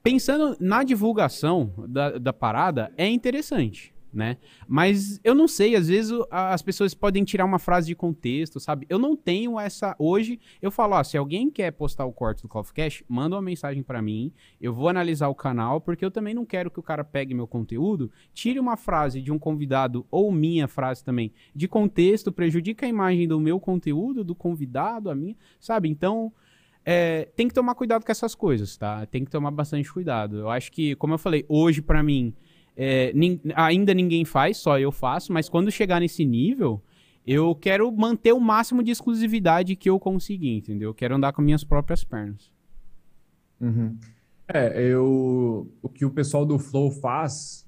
pensando na divulgação da, da parada, é interessante, né? Mas eu não sei, às vezes as pessoas podem tirar uma frase de contexto, sabe? Eu não tenho essa. Hoje, eu falo, ó, se alguém quer postar o corte do Call of Cash, manda uma mensagem para mim, eu vou analisar o canal, porque eu também não quero que o cara pegue meu conteúdo, tire uma frase de um convidado, ou minha frase também, de contexto, prejudica a imagem do meu conteúdo, do convidado, a minha, sabe? Então. É, tem que tomar cuidado com essas coisas, tá? Tem que tomar bastante cuidado. Eu acho que, como eu falei, hoje para mim é, nin ainda ninguém faz, só eu faço, mas quando chegar nesse nível, eu quero manter o máximo de exclusividade que eu conseguir, entendeu? Eu quero andar com minhas próprias pernas. Uhum. É, eu, o que o pessoal do Flow faz,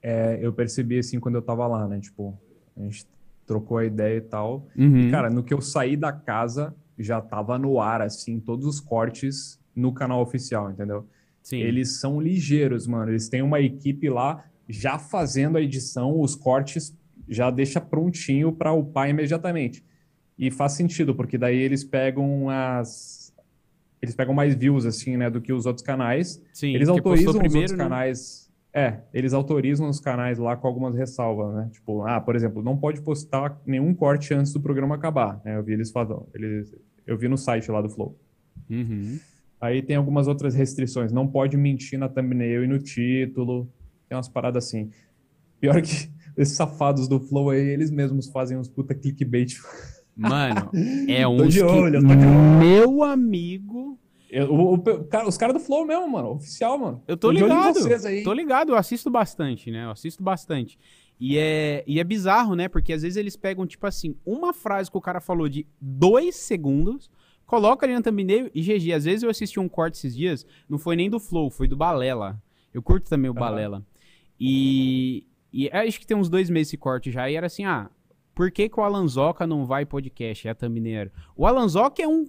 é, eu percebi assim quando eu tava lá, né? Tipo, a gente trocou a ideia e tal. Uhum. E, cara, no que eu saí da casa, já tava no ar, assim, todos os cortes no canal oficial, entendeu? Sim. Eles são ligeiros, mano. Eles têm uma equipe lá já fazendo a edição, os cortes já deixa prontinho para upar imediatamente. E faz sentido, porque daí eles pegam as eles pegam mais views assim, né, do que os outros canais. Sim, eles autorizam primeiro, os outros né? canais é, eles autorizam os canais lá com algumas ressalvas, né? Tipo, ah, por exemplo, não pode postar nenhum corte antes do programa acabar. Né? Eu vi eles falando, eles, eu vi no site lá do Flow. Uhum. Aí tem algumas outras restrições. Não pode mentir na thumbnail e no título. Tem umas paradas assim. Pior que esses safados do Flow aí, eles mesmos fazem uns puta clickbait. Mano, é um. Tô de olho, que... tô de olho. Meu amigo eu, o, o, cara, os caras do Flow mesmo, mano. Oficial, mano. Eu tô, tô ligado. Tô ligado, eu assisto bastante, né? Eu assisto bastante. E é, e é bizarro, né? Porque às vezes eles pegam, tipo assim, uma frase que o cara falou de dois segundos, coloca ali na thumbnail e GG. Às vezes eu assisti um corte esses dias, não foi nem do Flow, foi do Balela. Eu curto também o uhum. Balela. E, e acho que tem uns dois meses esse corte já, e era assim, ah, Por que, que o Alanzoca não vai podcast? É a thumbnail. O Alanzoca é um.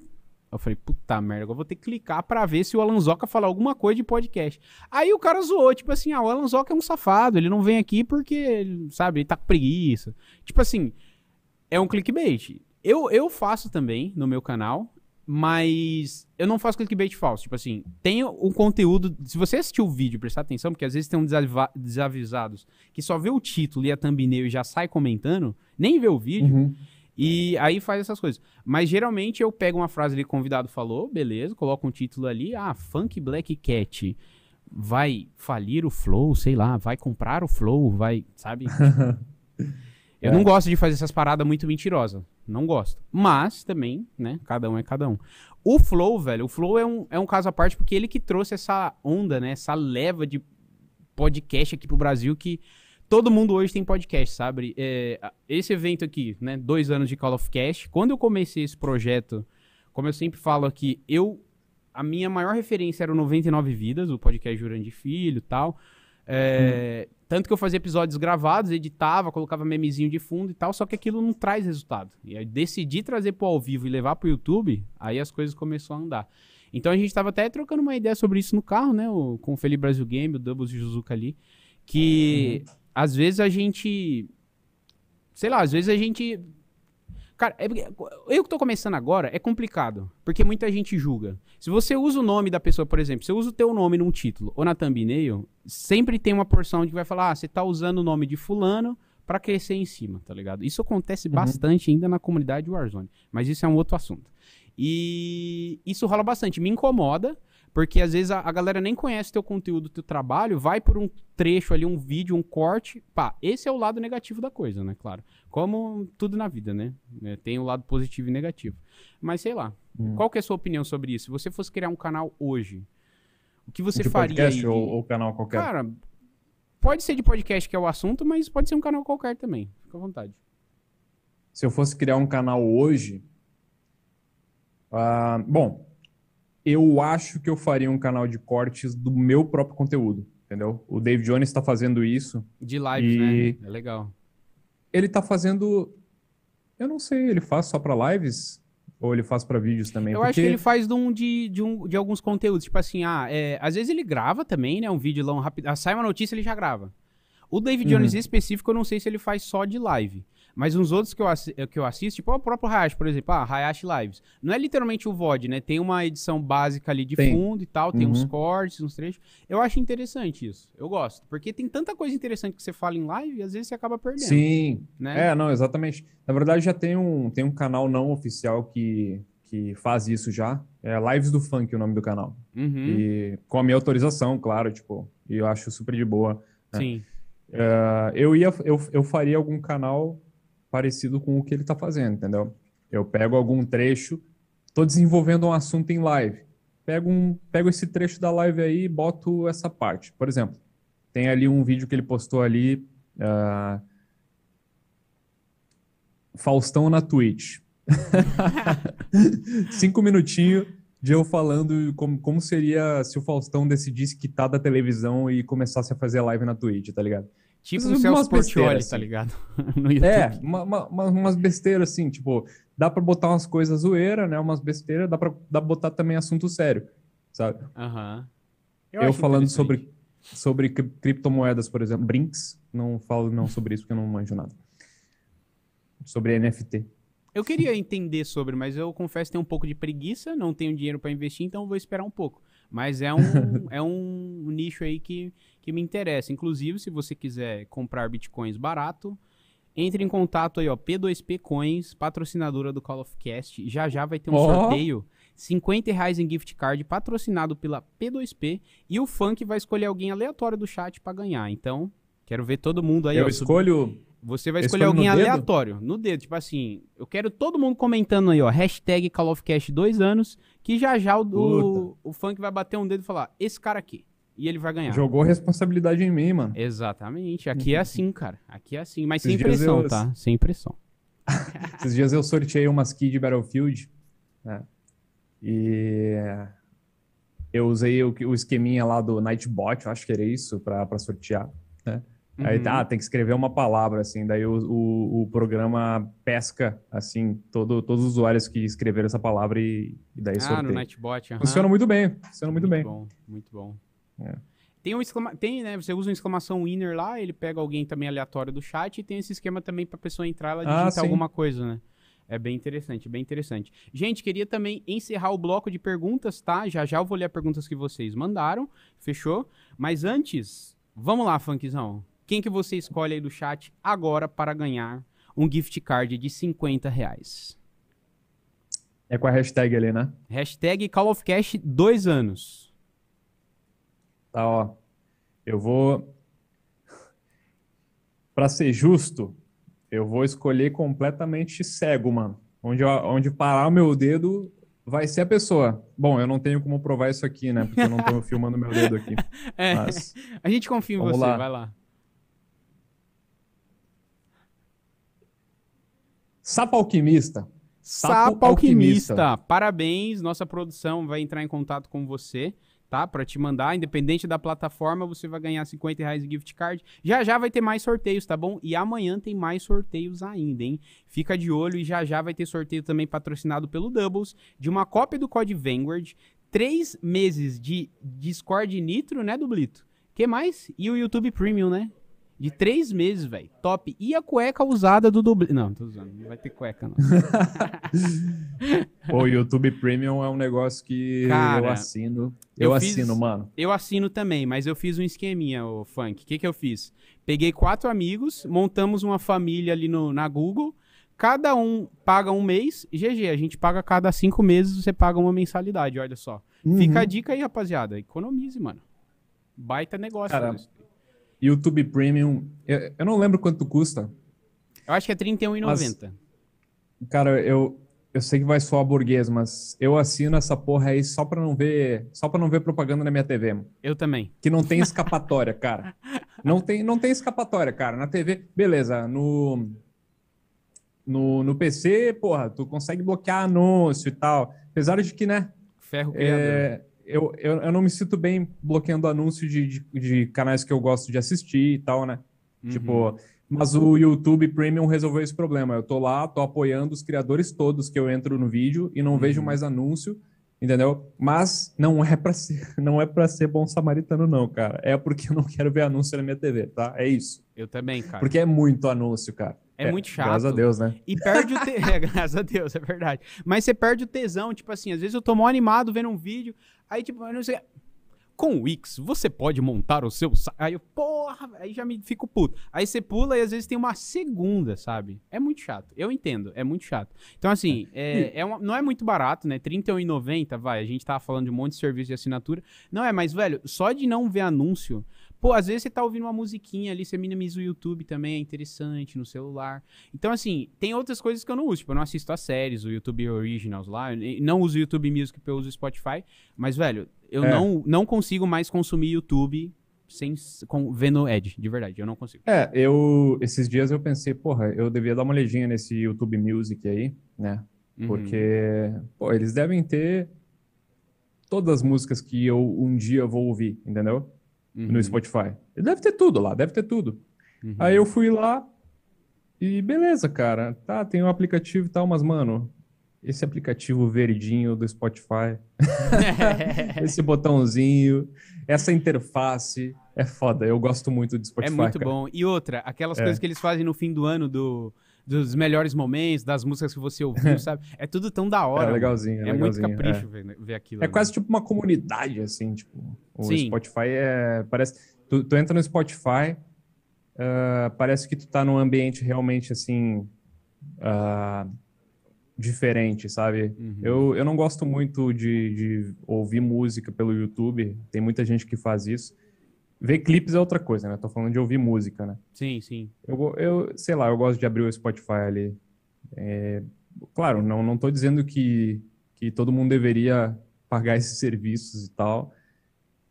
Eu falei, puta merda, agora vou ter que clicar pra ver se o Alanzoca falar alguma coisa de podcast. Aí o cara zoou, tipo assim, ah, o Alanzoca é um safado, ele não vem aqui porque, sabe, ele tá com preguiça. Tipo assim, é um clickbait. Eu, eu faço também no meu canal, mas eu não faço clickbait falso. Tipo assim, tem o conteúdo. Se você assistiu o vídeo, prestar atenção, porque às vezes tem um desavisados que só vê o título e a thumbnail e já sai comentando, nem vê o vídeo. Uhum. E aí faz essas coisas. Mas geralmente eu pego uma frase ali, convidado falou, beleza, coloco um título ali, ah, Funk Black Cat vai falir o Flow, sei lá, vai comprar o Flow, vai, sabe? eu é. não gosto de fazer essas paradas muito mentirosas. Não gosto. Mas também, né? Cada um é cada um. O Flow, velho, o Flow é um, é um caso à parte porque ele que trouxe essa onda, né? Essa leva de podcast aqui pro Brasil que todo mundo hoje tem podcast, sabe? É, esse evento aqui, né? Dois anos de Call of Cast. Quando eu comecei esse projeto, como eu sempre falo aqui, eu. A minha maior referência era o 99 Vidas, o podcast Jurandir Filho e tal. É, hum. Tanto que eu fazia episódios gravados, editava, colocava memezinho de fundo e tal, só que aquilo não traz resultado. E aí decidi trazer pro ao vivo e levar pro YouTube, aí as coisas começaram a andar. Então a gente tava até trocando uma ideia sobre isso no carro, né? O, com o Felipe Brasil Game, o Doubles Juzuka ali. Que uhum. às vezes a gente. Sei lá, às vezes a gente Cara, é, eu que tô começando agora é complicado, porque muita gente julga. Se você usa o nome da pessoa, por exemplo, você usa o teu nome num título ou na thumbnail, sempre tem uma porção de que vai falar, ah, você tá usando o nome de fulano para crescer em cima, tá ligado? Isso acontece uhum. bastante ainda na comunidade Warzone, mas isso é um outro assunto. E isso rola bastante, me incomoda, porque às vezes a, a, galera nem conhece teu conteúdo, teu trabalho, vai por um trecho ali, um vídeo, um corte. Pá, esse é o lado negativo da coisa, né? Claro. Como tudo na vida, né? É, tem o lado positivo e negativo. Mas sei lá. Hum. Qual que é a sua opinião sobre isso? Se você fosse criar um canal hoje, o que você de faria? Podcast aí? Ou, ou canal qualquer? Cara, pode ser de podcast que é o assunto, mas pode ser um canal qualquer também. Fica à vontade. Se eu fosse criar um canal hoje. Uh, bom, eu acho que eu faria um canal de cortes do meu próprio conteúdo, entendeu? O Dave Jones está fazendo isso. De lives, e... né? É legal. Ele está fazendo. Eu não sei, ele faz só para lives? Ou ele faz para vídeos também? Eu Porque... acho que ele faz de, um, de, de, um, de alguns conteúdos. Tipo assim, ah, é, às vezes ele grava também, né? Um vídeo lá, um rápido. Ah, sai uma notícia, ele já grava. O David Jones uhum. específico, eu não sei se ele faz só de live. Mas uns outros que eu, que eu assisto, tipo o próprio Hayashi, por exemplo, ah, Hayashi Lives. Não é literalmente o VOD, né? Tem uma edição básica ali de tem. fundo e tal, tem uhum. uns cortes, uns trechos. Eu acho interessante isso. Eu gosto. Porque tem tanta coisa interessante que você fala em live e às vezes você acaba perdendo. Sim. Né? É, não, exatamente. Na verdade, já tem um, tem um canal não oficial que, que faz isso já. É Lives do Funk, o nome do canal. Uhum. E com a minha autorização, claro, tipo, e eu acho super de boa. Né? Sim. Uh, eu ia, eu, eu faria algum canal parecido com o que ele está fazendo, entendeu? Eu pego algum trecho, estou desenvolvendo um assunto em live, pego, um, pego esse trecho da live aí e boto essa parte. Por exemplo, tem ali um vídeo que ele postou ali, uh, Faustão na Twitch. Cinco minutinhos de eu falando como, como seria se o Faustão decidisse quitar da televisão e começasse a fazer live na Twitch, tá ligado? Tipo o Celso Portioli, tá assim. ligado? é, uma, uma, umas besteiras assim, tipo, dá pra botar umas coisas zoeira, né? Umas besteiras, dá pra, dá pra botar também assunto sério, sabe? Aham. Eu, eu falando sobre, sobre criptomoedas, por exemplo, Brinks, não falo não sobre isso porque eu não manjo nada. Sobre NFT. Eu queria entender sobre, mas eu confesso que tenho um pouco de preguiça, não tenho dinheiro para investir, então vou esperar um pouco. Mas é um, é um nicho aí que, que me interessa. Inclusive, se você quiser comprar bitcoins barato, entre em contato aí, ó, P2P Coins, patrocinadora do Call of Cast. Já já vai ter um oh. sorteio. 50 reais em gift card patrocinado pela P2P e o Funk vai escolher alguém aleatório do chat para ganhar. Então, quero ver todo mundo aí. Eu ó, escolho você vai escolher alguém aleatório, no dedo. Tipo assim, eu quero todo mundo comentando aí, ó. Hashtag Call of Cast dois anos. Que já já o, o, o funk vai bater um dedo e falar: esse cara aqui. E ele vai ganhar. Jogou responsabilidade em mim, mano. Exatamente. Aqui é uhum. assim, cara. Aqui é assim. Mas Esses sem pressão, eu... tá? Sem pressão. Esses dias eu sorteei umas key de Battlefield. Né? E eu usei o, o esqueminha lá do Nightbot, acho que era isso, pra, pra sortear. Né? Aí Uhum. tá, ah, tem que escrever uma palavra, assim, daí o, o, o programa pesca, assim, todo, todos os usuários que escreveram essa palavra e, e daí Ah, no sorteia. Nightbot. aham. Funciona muito bem, funciona muito, bem. bom, muito bom. É. Tem um exclama... tem, né? Você usa um exclamação winner lá, ele pega alguém também aleatório do chat e tem esse esquema também pra pessoa entrar ela Ah, digitar sim. alguma coisa, né? É bem interessante, bem interessante. Gente, queria também encerrar o bloco de perguntas, tá? Já já eu vou ler as perguntas que vocês mandaram, fechou? Mas antes, vamos lá, funkzão. Quem que você escolhe aí do chat agora para ganhar um gift card de 50 reais? É com a hashtag ali, né? Hashtag Call of Cash dois anos. Tá, ó. Eu vou. Pra ser justo, eu vou escolher completamente cego, mano. Onde, eu- onde parar o meu dedo vai ser a pessoa. Bom, eu não tenho como provar isso aqui, né? Porque eu não tô filmando meu dedo aqui. É, Mas a gente confia em Vamos você, lá. vai lá. Sapo Alquimista. Sapo, Sapo Alquimista. Alquimista. Parabéns, nossa produção vai entrar em contato com você, tá? Pra te mandar, independente da plataforma, você vai ganhar 50 reais de gift card. Já já vai ter mais sorteios, tá bom? E amanhã tem mais sorteios ainda, hein? Fica de olho e já já vai ter sorteio também patrocinado pelo Doubles, de uma cópia do Code Vanguard, três meses de Discord Nitro, né, Dublito? que mais? E o YouTube Premium, né? De três meses, velho. Top. E a cueca usada do dublê. Não, tô usando. Não vai ter cueca, não. Pô, o YouTube Premium é um negócio que Cara, eu assino. Eu, eu fiz- assino, mano. Eu assino também, mas eu fiz um esqueminha, o Funk. O que, que eu fiz? Peguei quatro amigos, montamos uma família ali no, na Google. Cada um paga um mês. GG, a gente paga cada cinco meses, você paga uma mensalidade, olha só. Fica a dica aí, rapaziada. Economize, mano. Baita negócio. Cara? YouTube Premium, eu, eu não lembro quanto custa. Eu acho que é R$31,90. Cara, eu, eu sei que vai soar burguês, mas eu assino essa porra aí só pra não ver, só para não ver propaganda na minha TV, mano. Eu também. que não tem escapatória, cara. Não tem, não tem escapatória, cara. Na TV, beleza, no no, no PC, porra, tu consegue bloquear anúncio e tal. Apesar de que, né, Ferro criador. é, eu, eu, eu não me sinto bem bloqueando anúncio de, de, de canais que eu gosto de assistir e tal, né? Uhum. Tipo, mas o YouTube Premium resolveu esse problema. Eu tô lá, tô apoiando os criadores todos que eu entro no vídeo e não Uhum. vejo mais anúncio, entendeu? Mas não é para ser, não é para ser bom samaritano não, cara. É porque eu não quero ver anúncio na minha TV, tá? É isso. Eu também, cara. Porque é muito anúncio, cara. É muito chato. Graças a Deus, né? E perde o te... é, graças a Deus, é verdade. Mas você perde o tesão, tipo assim, às vezes eu tô mó animado vendo um vídeo, aí tipo, eu não sei. Com o Wix, você pode montar o seu site. Aí eu, porra, aí já me fico puto. Aí você pula e às vezes tem uma segunda, sabe? É muito chato. Eu entendo, é muito chato. Então, assim, é, é uma- não é muito barato, né? R$31,90, vai. A gente tava falando de um monte de serviço de assinatura. Não é, mas, velho, só de não ver anúncio. Pô, às vezes você tá ouvindo uma musiquinha ali, você minimiza o YouTube também, é interessante no celular. Então, assim, tem outras coisas que eu não uso. Tipo, eu não assisto as séries, o YouTube Originals lá. não uso o YouTube Music, porque eu uso o Spotify. Mas, velho, eu É. não, não consigo mais consumir YouTube sem, com, vendo Ed, de verdade. Eu não consigo. É, eu esses dias eu pensei, porra, eu devia dar uma olhadinha nesse YouTube Music aí, né? Uhum. Porque, pô, eles devem ter todas as músicas que eu um dia vou ouvir, entendeu? Uhum. No Spotify. Deve ter tudo lá, deve ter tudo. Uhum. Aí eu fui lá e beleza, cara. Tá, tem um aplicativo e tal, mas, mano, esse aplicativo verdinho do Spotify, esse botãozinho, essa interface, é foda. Eu gosto muito do Spotify. É muito cara. bom. E outra, aquelas É. coisas que eles fazem no fim do ano do, dos melhores momentos, das músicas que você ouviu, sabe? É tudo tão da hora. É legalzinho, é É muito legalzinho, capricho ver, ver aquilo. É né? quase tipo uma comunidade, assim, tipo. O Sim. Spotify é. Parece. Tu, tu entra no Spotify, ah, parece que tu tá num ambiente realmente assim. ah, diferente, sabe? Uhum. Eu, eu não gosto muito de, de ouvir música pelo YouTube, tem muita gente que faz isso. Ver clipes é outra coisa, né? Tô falando de ouvir música, né? Sim, sim. Eu, eu sei lá, eu gosto de abrir o Spotify ali. É, claro, não, não tô dizendo que, que todo mundo deveria pagar esses serviços e tal.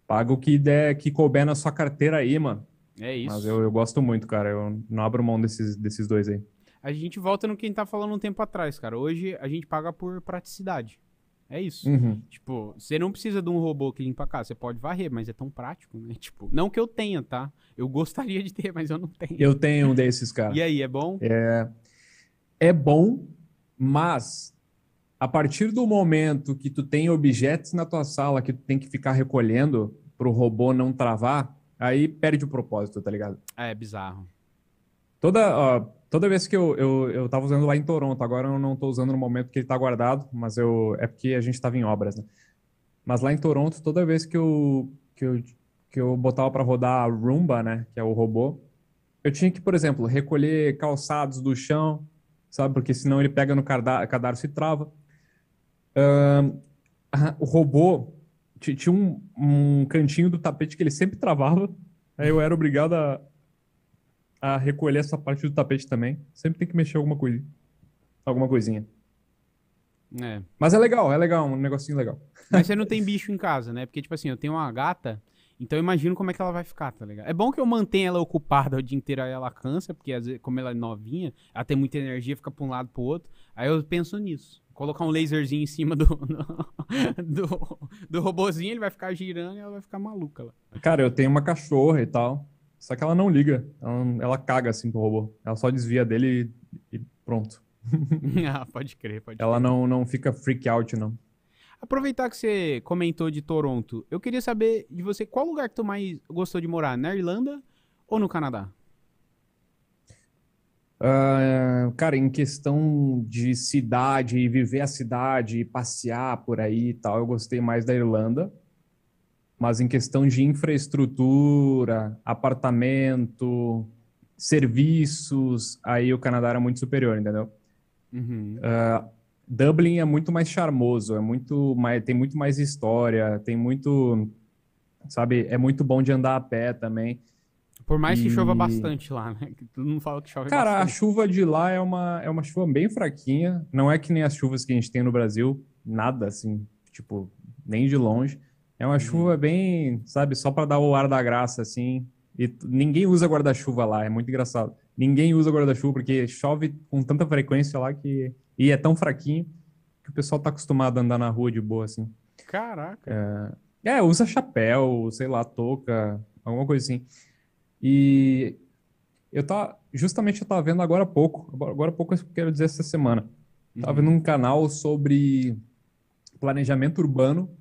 Paga o que der, que couber na sua carteira aí, mano. É isso. Mas eu, eu gosto muito, cara. Eu não abro mão desses, desses dois aí. A gente volta no que a gente tá falando um tempo atrás, cara. Hoje a gente paga por praticidade. É isso. Uhum. Tipo, você não precisa de um robô que limpa a casa. Você pode varrer, mas é tão prático, né? Tipo, não que eu tenha, tá? Eu gostaria de ter, mas eu não tenho. Eu tenho um desses, cara. E aí, é bom? É, é bom, mas a partir do momento que tu tem objetos na tua sala que tu tem que ficar recolhendo pro robô não travar, aí perde o propósito, tá ligado? É, bizarro. Toda, ó, toda vez que eu, eu, eu tava usando lá em Toronto, agora eu não tô usando no momento que ele tá guardado, mas eu, é porque a gente tava em obras, né? Mas lá em Toronto, toda vez que eu, que eu, que eu botava para rodar a Roomba, né, que é o robô, eu tinha que, por exemplo, recolher calçados do chão, sabe? Porque senão ele pega no cadar- cadarço e trava. A- o robô ti- tinha um, um cantinho do tapete que ele sempre travava. Aí eu era obrigado a, a recolher essa parte do tapete também. Sempre tem que mexer alguma coisinha. Alguma coisinha. É. Mas é legal, é legal, um negocinho legal. Mas você não tem bicho em casa, né? Porque, tipo assim, eu tenho uma gata, então eu imagino como é que ela vai ficar, tá ligado? É bom que eu mantenha ela ocupada o dia inteiro, aí ela cansa, porque às vezes, como ela é novinha, ela tem muita energia, fica pra um lado pro outro. Aí eu penso nisso. Colocar um laserzinho em cima do, do, do robozinho, ele vai ficar girando e ela vai ficar maluca lá. Cara, eu tenho uma cachorra e tal. Só que ela não liga. Ela, ela caga assim pro robô. Ela só desvia dele e, e pronto. ah, pode crer, pode Ela crer. não, não fica freak out, não. Aproveitar que você comentou de Toronto, eu queria saber de você qual lugar que tu mais gostou de morar, na Irlanda ou no Canadá? Ah, cara, em questão de cidade, viver a cidade, passear por aí e tal, eu gostei mais da Irlanda. Mas em questão de infraestrutura, apartamento, serviços, aí o Canadá era muito superior, entendeu? Uhum. Dublin é muito mais charmoso, é muito mais, tem muito mais história, tem muito, sabe, é muito bom de andar a pé também. Por mais que chova E- bastante lá, né? Todo mundo fala que chove Cara, a bastante. chuva de lá é uma, é uma chuva bem fraquinha, não é que nem as chuvas que a gente tem no Brasil, nada assim, tipo, nem de longe. É uma chuva bem, sabe, só para dar o ar da graça assim. E ninguém usa guarda-chuva lá, é muito engraçado. Ninguém usa guarda-chuva porque chove com tanta frequência lá que e é tão fraquinho que o pessoal tá acostumado a andar na rua de boa assim. Caraca. É, usa chapéu, sei lá, touca, alguma coisa assim. E eu tava, justamente eu tava vendo agora há pouco, agora há pouco eu quero dizer essa semana. Tava vendo um canal sobre planejamento urbano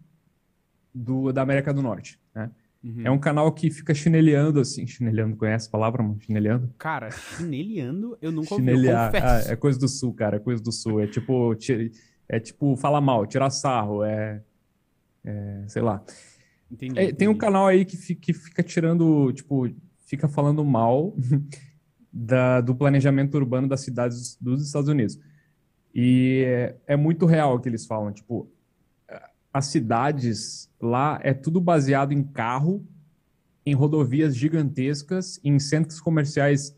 do, da América do Norte, né? Uhum. É um canal que fica chineleando assim, chineleando, conhece a palavra, mano? Chineleando? Cara, chineleando, eu nunca ouvi, Chinelear, ah, confesso. é coisa do sul, cara, é coisa do sul. É tipo, ti- é tipo, fala mal, tirar sarro, é, é, sei lá. Entendi, É, tem um entendi. canal aí que fica, que fica tirando, tipo, fica falando mal da- do planejamento urbano das cidades dos Estados Unidos. E é, é muito real o que eles falam. Tipo, as cidades lá é tudo baseado em carro, em rodovias gigantescas, em centros comerciais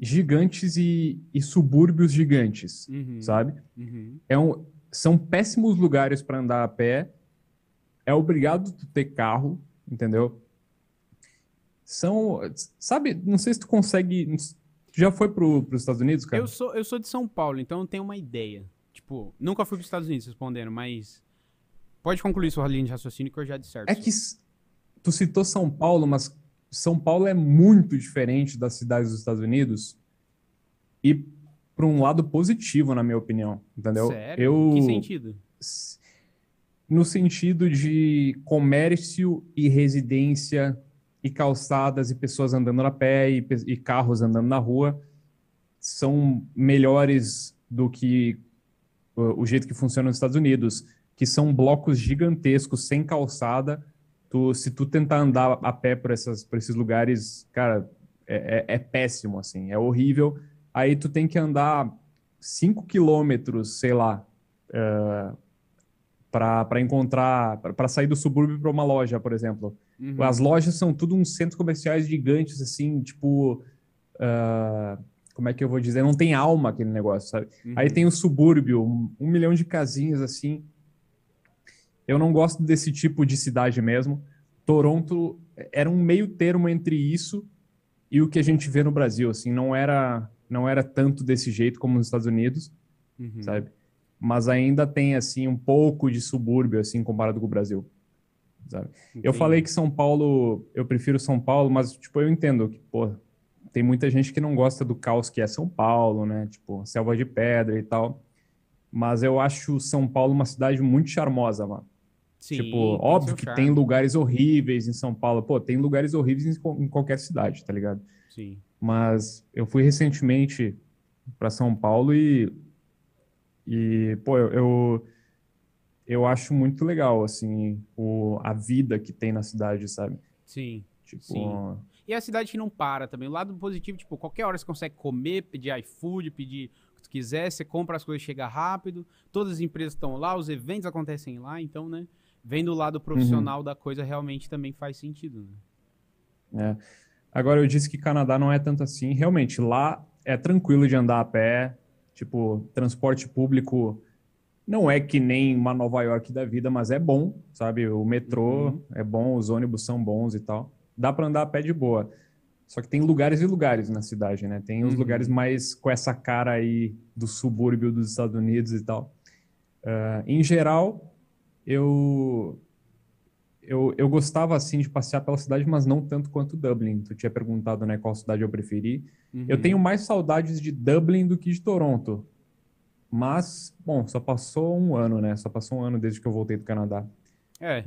gigantes e, e subúrbios gigantes, Uhum, sabe? uhum. É um, são péssimos lugares para andar a pé. É obrigado tu ter carro, entendeu? São, sabe, não sei se tu consegue. Tu já foi para os Estados Unidos, cara? Eu sou, eu sou de São Paulo, então eu tenho uma ideia. Tipo, nunca fui para os Estados Unidos respondendo, mas. Pode concluir sua linha de raciocínio que eu já disserto. É que tu citou São Paulo, mas São Paulo é muito diferente das cidades dos Estados Unidos e para um lado positivo, na minha opinião, entendeu? Sério? Eu Que sentido? no sentido de comércio e residência e calçadas e pessoas andando a pé e, e carros andando na rua são melhores do que o jeito que funciona nos Estados Unidos, que são blocos gigantescos sem calçada. Tu, se tu tentar andar a pé por, essas, por esses lugares, cara, é, é- é péssimo, assim, é horrível. Aí tu tem que andar 5 quilômetros, sei lá, para encontrar, para sair do subúrbio para uma loja, por exemplo. Uhum. As lojas são tudo uns centros comerciais gigantes, assim, tipo. ah, como é que eu vou dizer? Não tem alma aquele negócio, sabe? Uhum. Aí tem o subúrbio, um, um milhão de casinhas assim. Eu não gosto desse tipo de cidade mesmo. Toronto era um meio termo entre isso e o que a gente vê no Brasil, assim, não era não era tanto desse jeito como nos Estados Unidos, Uhum. sabe? mas ainda tem assim um pouco de subúrbio assim comparado com o Brasil. Sabe? Eu falei que São Paulo, eu prefiro São Paulo, mas tipo eu entendo que pô, tem muita gente que não gosta do caos que é São Paulo, né? Tipo, selva de pedra e tal. Mas eu acho São Paulo uma cidade muito charmosa, mano. Sim, tipo, óbvio que tem lugares horríveis em São Paulo. Pô, tem lugares horríveis em, em qualquer cidade, tá ligado? Sim. Mas eu fui recentemente para São Paulo e e pô, eu, eu, eu acho muito legal assim o, a vida que tem na cidade, sabe? Sim. Tipo, Sim. E a cidade que não para também. O lado positivo, tipo, qualquer hora você consegue comer, pedir iFood, pedir o que tu quiser, você compra as coisas, chega rápido. Todas as empresas estão lá, os eventos acontecem lá, então, né? Vendo o lado profissional uhum. da coisa realmente também faz sentido, né? É. Agora eu disse que Canadá não é tanto assim. Realmente, lá é tranquilo de andar a pé. Tipo, transporte público não é que nem uma Nova York da vida, mas é bom, sabe? O metrô uhum. é bom, os ônibus são bons e tal dá para andar a pé de boa. Só que tem lugares e lugares na cidade, né? Tem os uhum. lugares mais com essa cara aí do subúrbio dos Estados Unidos e tal. Uh, em geral, eu, eu, eu gostava, assim, de passear pela cidade, mas não tanto quanto Dublin. Tu tinha perguntado, né, qual cidade eu preferi. Uhum. Eu tenho mais saudades de Dublin do que de Toronto. Mas, bom, só passou um ano, né? Só passou um ano desde que eu voltei do Canadá. É,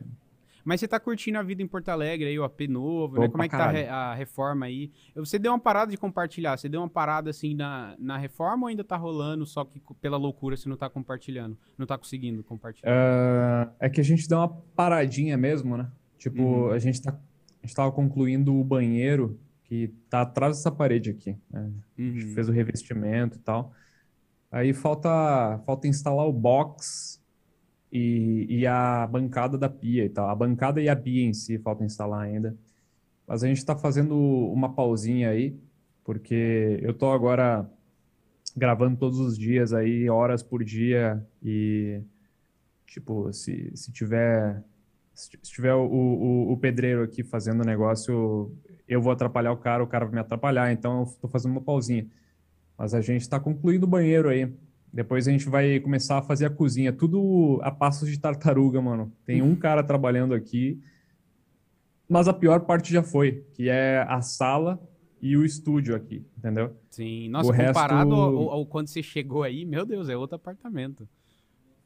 mas você tá curtindo a vida em Porto Alegre aí, o AP novo, né? Como é que tá a reforma aí? Você deu uma parada de compartilhar? Você deu uma parada assim na, na reforma ou ainda tá rolando, só que pela loucura você não tá compartilhando? Não tá conseguindo compartilhar? Uh, é que a gente deu uma paradinha mesmo, né? Tipo, uhum. a gente tá. A gente tava concluindo o banheiro que tá atrás dessa parede aqui. Né? A gente uhum. fez o revestimento e tal. Aí falta, falta instalar o box e, e a bancada da pia e tal. A bancada e a pia em si falta instalar ainda. Mas a gente está fazendo uma pausinha aí, porque eu tô agora gravando todos os dias aí, horas por dia, e tipo, se, se tiver se tiver o, o, o pedreiro aqui fazendo o negócio, eu vou atrapalhar o cara, o cara vai me atrapalhar, então eu tô fazendo uma pausinha. Mas a gente está concluindo o banheiro aí. Depois a gente vai começar a fazer a cozinha, tudo a passos de tartaruga, mano. Tem um cara trabalhando aqui, mas a pior parte já foi, que é a sala e o estúdio aqui, entendeu? Sim, nossa, o comparado resto... ao, ao, quando você chegou aí, meu Deus, é outro apartamento.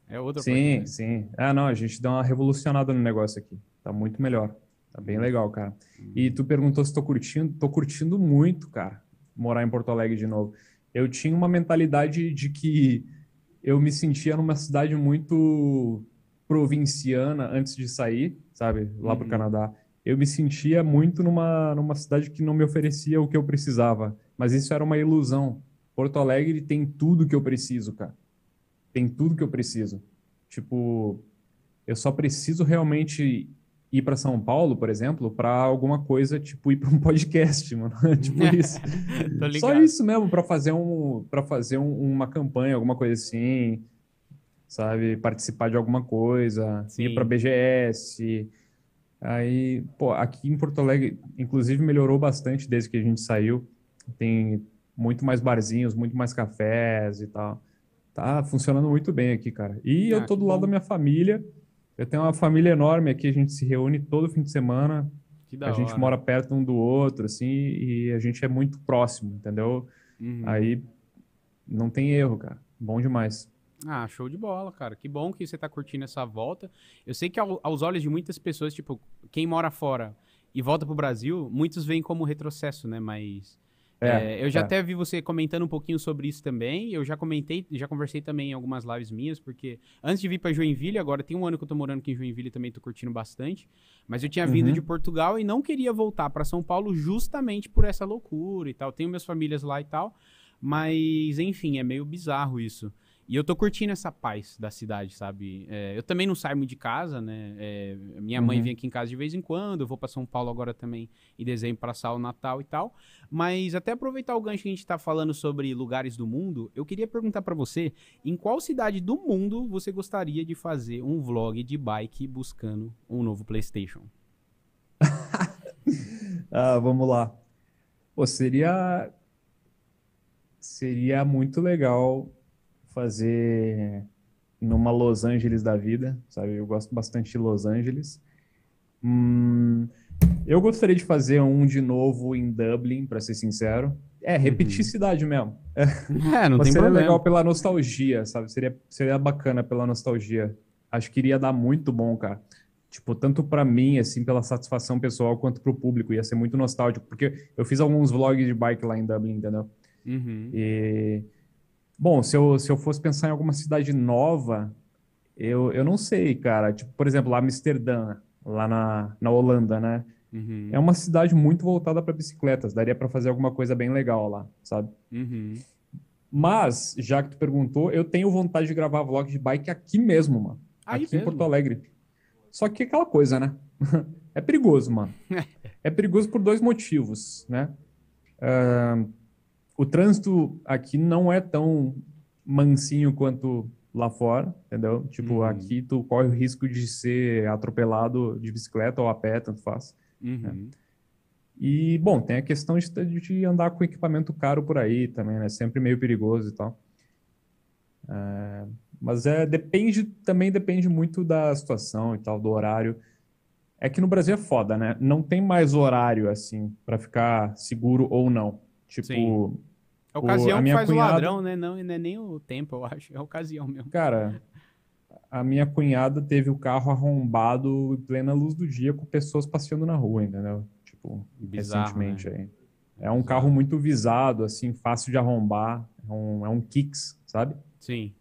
É outro sim, apartamento. Sim, sim. Ah, não, a gente deu uma revolucionada no negócio aqui. Tá muito melhor. Tá bem legal, cara. E tu perguntou se tô curtindo. Tô curtindo muito, cara, morar em Porto Alegre de novo eu tinha uma mentalidade de que eu me sentia numa cidade muito provinciana antes de sair, sabe, lá uhum. para o Canadá. Eu me sentia muito numa, numa cidade que não me oferecia o que eu precisava, mas isso era uma ilusão. Porto Alegre tem tudo que eu preciso, cara. Tem tudo que eu preciso. Tipo, eu só preciso realmente ir para São Paulo, por exemplo, para alguma coisa, tipo ir para um podcast, mano. tipo isso. Só isso mesmo para fazer um para fazer um, uma campanha, alguma coisa assim, sabe, participar de alguma coisa, Sim. ir para BGS. Aí, pô, aqui em Porto Alegre, inclusive melhorou bastante desde que a gente saiu. Tem muito mais barzinhos, muito mais cafés e tal. Tá funcionando muito bem aqui, cara. E ah, eu tô do lado bom. da minha família eu tenho uma família enorme aqui, a gente se reúne todo fim de semana. a hora. gente mora perto um do outro, assim, e a gente é muito próximo, entendeu? Uhum. Aí não tem erro, cara. Bom demais. Ah, show de bola, cara. Que bom que você tá curtindo essa volta. Eu sei que ao, aos olhos de muitas pessoas, tipo, quem mora fora e volta pro Brasil, muitos veem como retrocesso, né? Mas é, é, eu já é. até vi você comentando um pouquinho sobre isso também. Eu já comentei, já conversei também em algumas lives minhas, porque antes de vir para Joinville, agora tem um ano que eu tô morando aqui em Joinville e também tô curtindo bastante. Mas eu tinha vindo uhum. de Portugal e não queria voltar para São Paulo justamente por essa loucura e tal. Tenho minhas famílias lá e tal. Mas, enfim, é meio bizarro isso. E eu tô curtindo essa paz da cidade, sabe? É, eu também não saio muito de casa, né? É, minha uhum. mãe vem aqui em casa de vez em quando, eu vou para São Paulo agora também em dezembro passar o Natal e tal. Mas até aproveitar o gancho que a gente tá falando sobre lugares do mundo, eu queria perguntar para você, em qual cidade do mundo você gostaria de fazer um vlog de bike buscando um novo PlayStation? ah, vamos lá. Pô, seria seria muito legal fazer numa Los Angeles da vida, sabe? Eu gosto bastante de Los Angeles. Hum, eu gostaria de fazer um de novo em Dublin, para ser sincero. É, repetir uhum. cidade mesmo. É, não Mas tem seria problema. legal pela nostalgia, sabe? Seria, seria bacana pela nostalgia. Acho que iria dar muito bom, cara. Tipo, tanto para mim, assim, pela satisfação pessoal, quanto pro público. Ia ser muito nostálgico, porque eu fiz alguns vlogs de bike lá em Dublin, entendeu? Uhum. E... Bom, se eu, se eu fosse pensar em alguma cidade nova, eu, eu não sei, cara. Tipo, por exemplo, Amsterdã, lá na, na Holanda, né? Uhum. É uma cidade muito voltada para bicicletas. Daria para fazer alguma coisa bem legal lá, sabe? Uhum. Mas, já que tu perguntou, eu tenho vontade de gravar vlog de bike aqui mesmo, mano. Aí aqui mesmo? em Porto Alegre. Só que aquela coisa, né? é perigoso, mano. é perigoso por dois motivos, né? Uh, o trânsito aqui não é tão mansinho quanto lá fora, entendeu? Tipo, uhum. aqui tu corre o risco de ser atropelado de bicicleta ou a pé, tanto faz. Uhum. Né? E, bom, tem a questão de, de, andar com equipamento caro por aí também, né? Sempre meio perigoso e tal. É, mas é, depende, também depende muito da situação e tal, do horário. É que no Brasil é foda, né? Não tem mais horário, assim, para ficar seguro ou não. Tipo... Sim. A ocasião o, a que faz cunhada... o ladrão, né? Não, não é nem o tempo, eu acho. É a ocasião mesmo. Cara, a minha cunhada teve o carro arrombado em plena luz do dia com pessoas passeando na rua, entendeu? Tipo, Bizarro, recentemente né? aí. É um carro muito visado, assim, fácil de arrombar. É um, é um Kicks, sabe? Sim.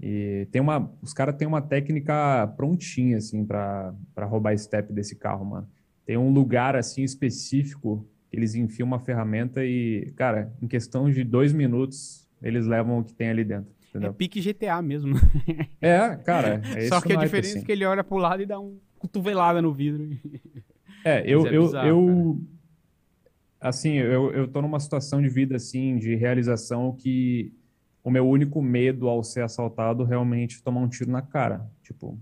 E tem uma, os caras têm uma técnica prontinha, assim, para roubar step desse carro, mano. Tem um lugar, assim, específico eles enfiam uma ferramenta e, cara, em questão de dois minutos, eles levam o que tem ali dentro. Entendeu? É pique GTA mesmo. É, cara. É Só que a diferença assim. é que ele olha pro lado e dá um cotovelada no vidro. É, eu, é eu, bizarro, eu assim, eu, eu tô numa situação de vida, assim, de realização que o meu único medo ao ser assaltado realmente é tomar um tiro na cara. Tipo,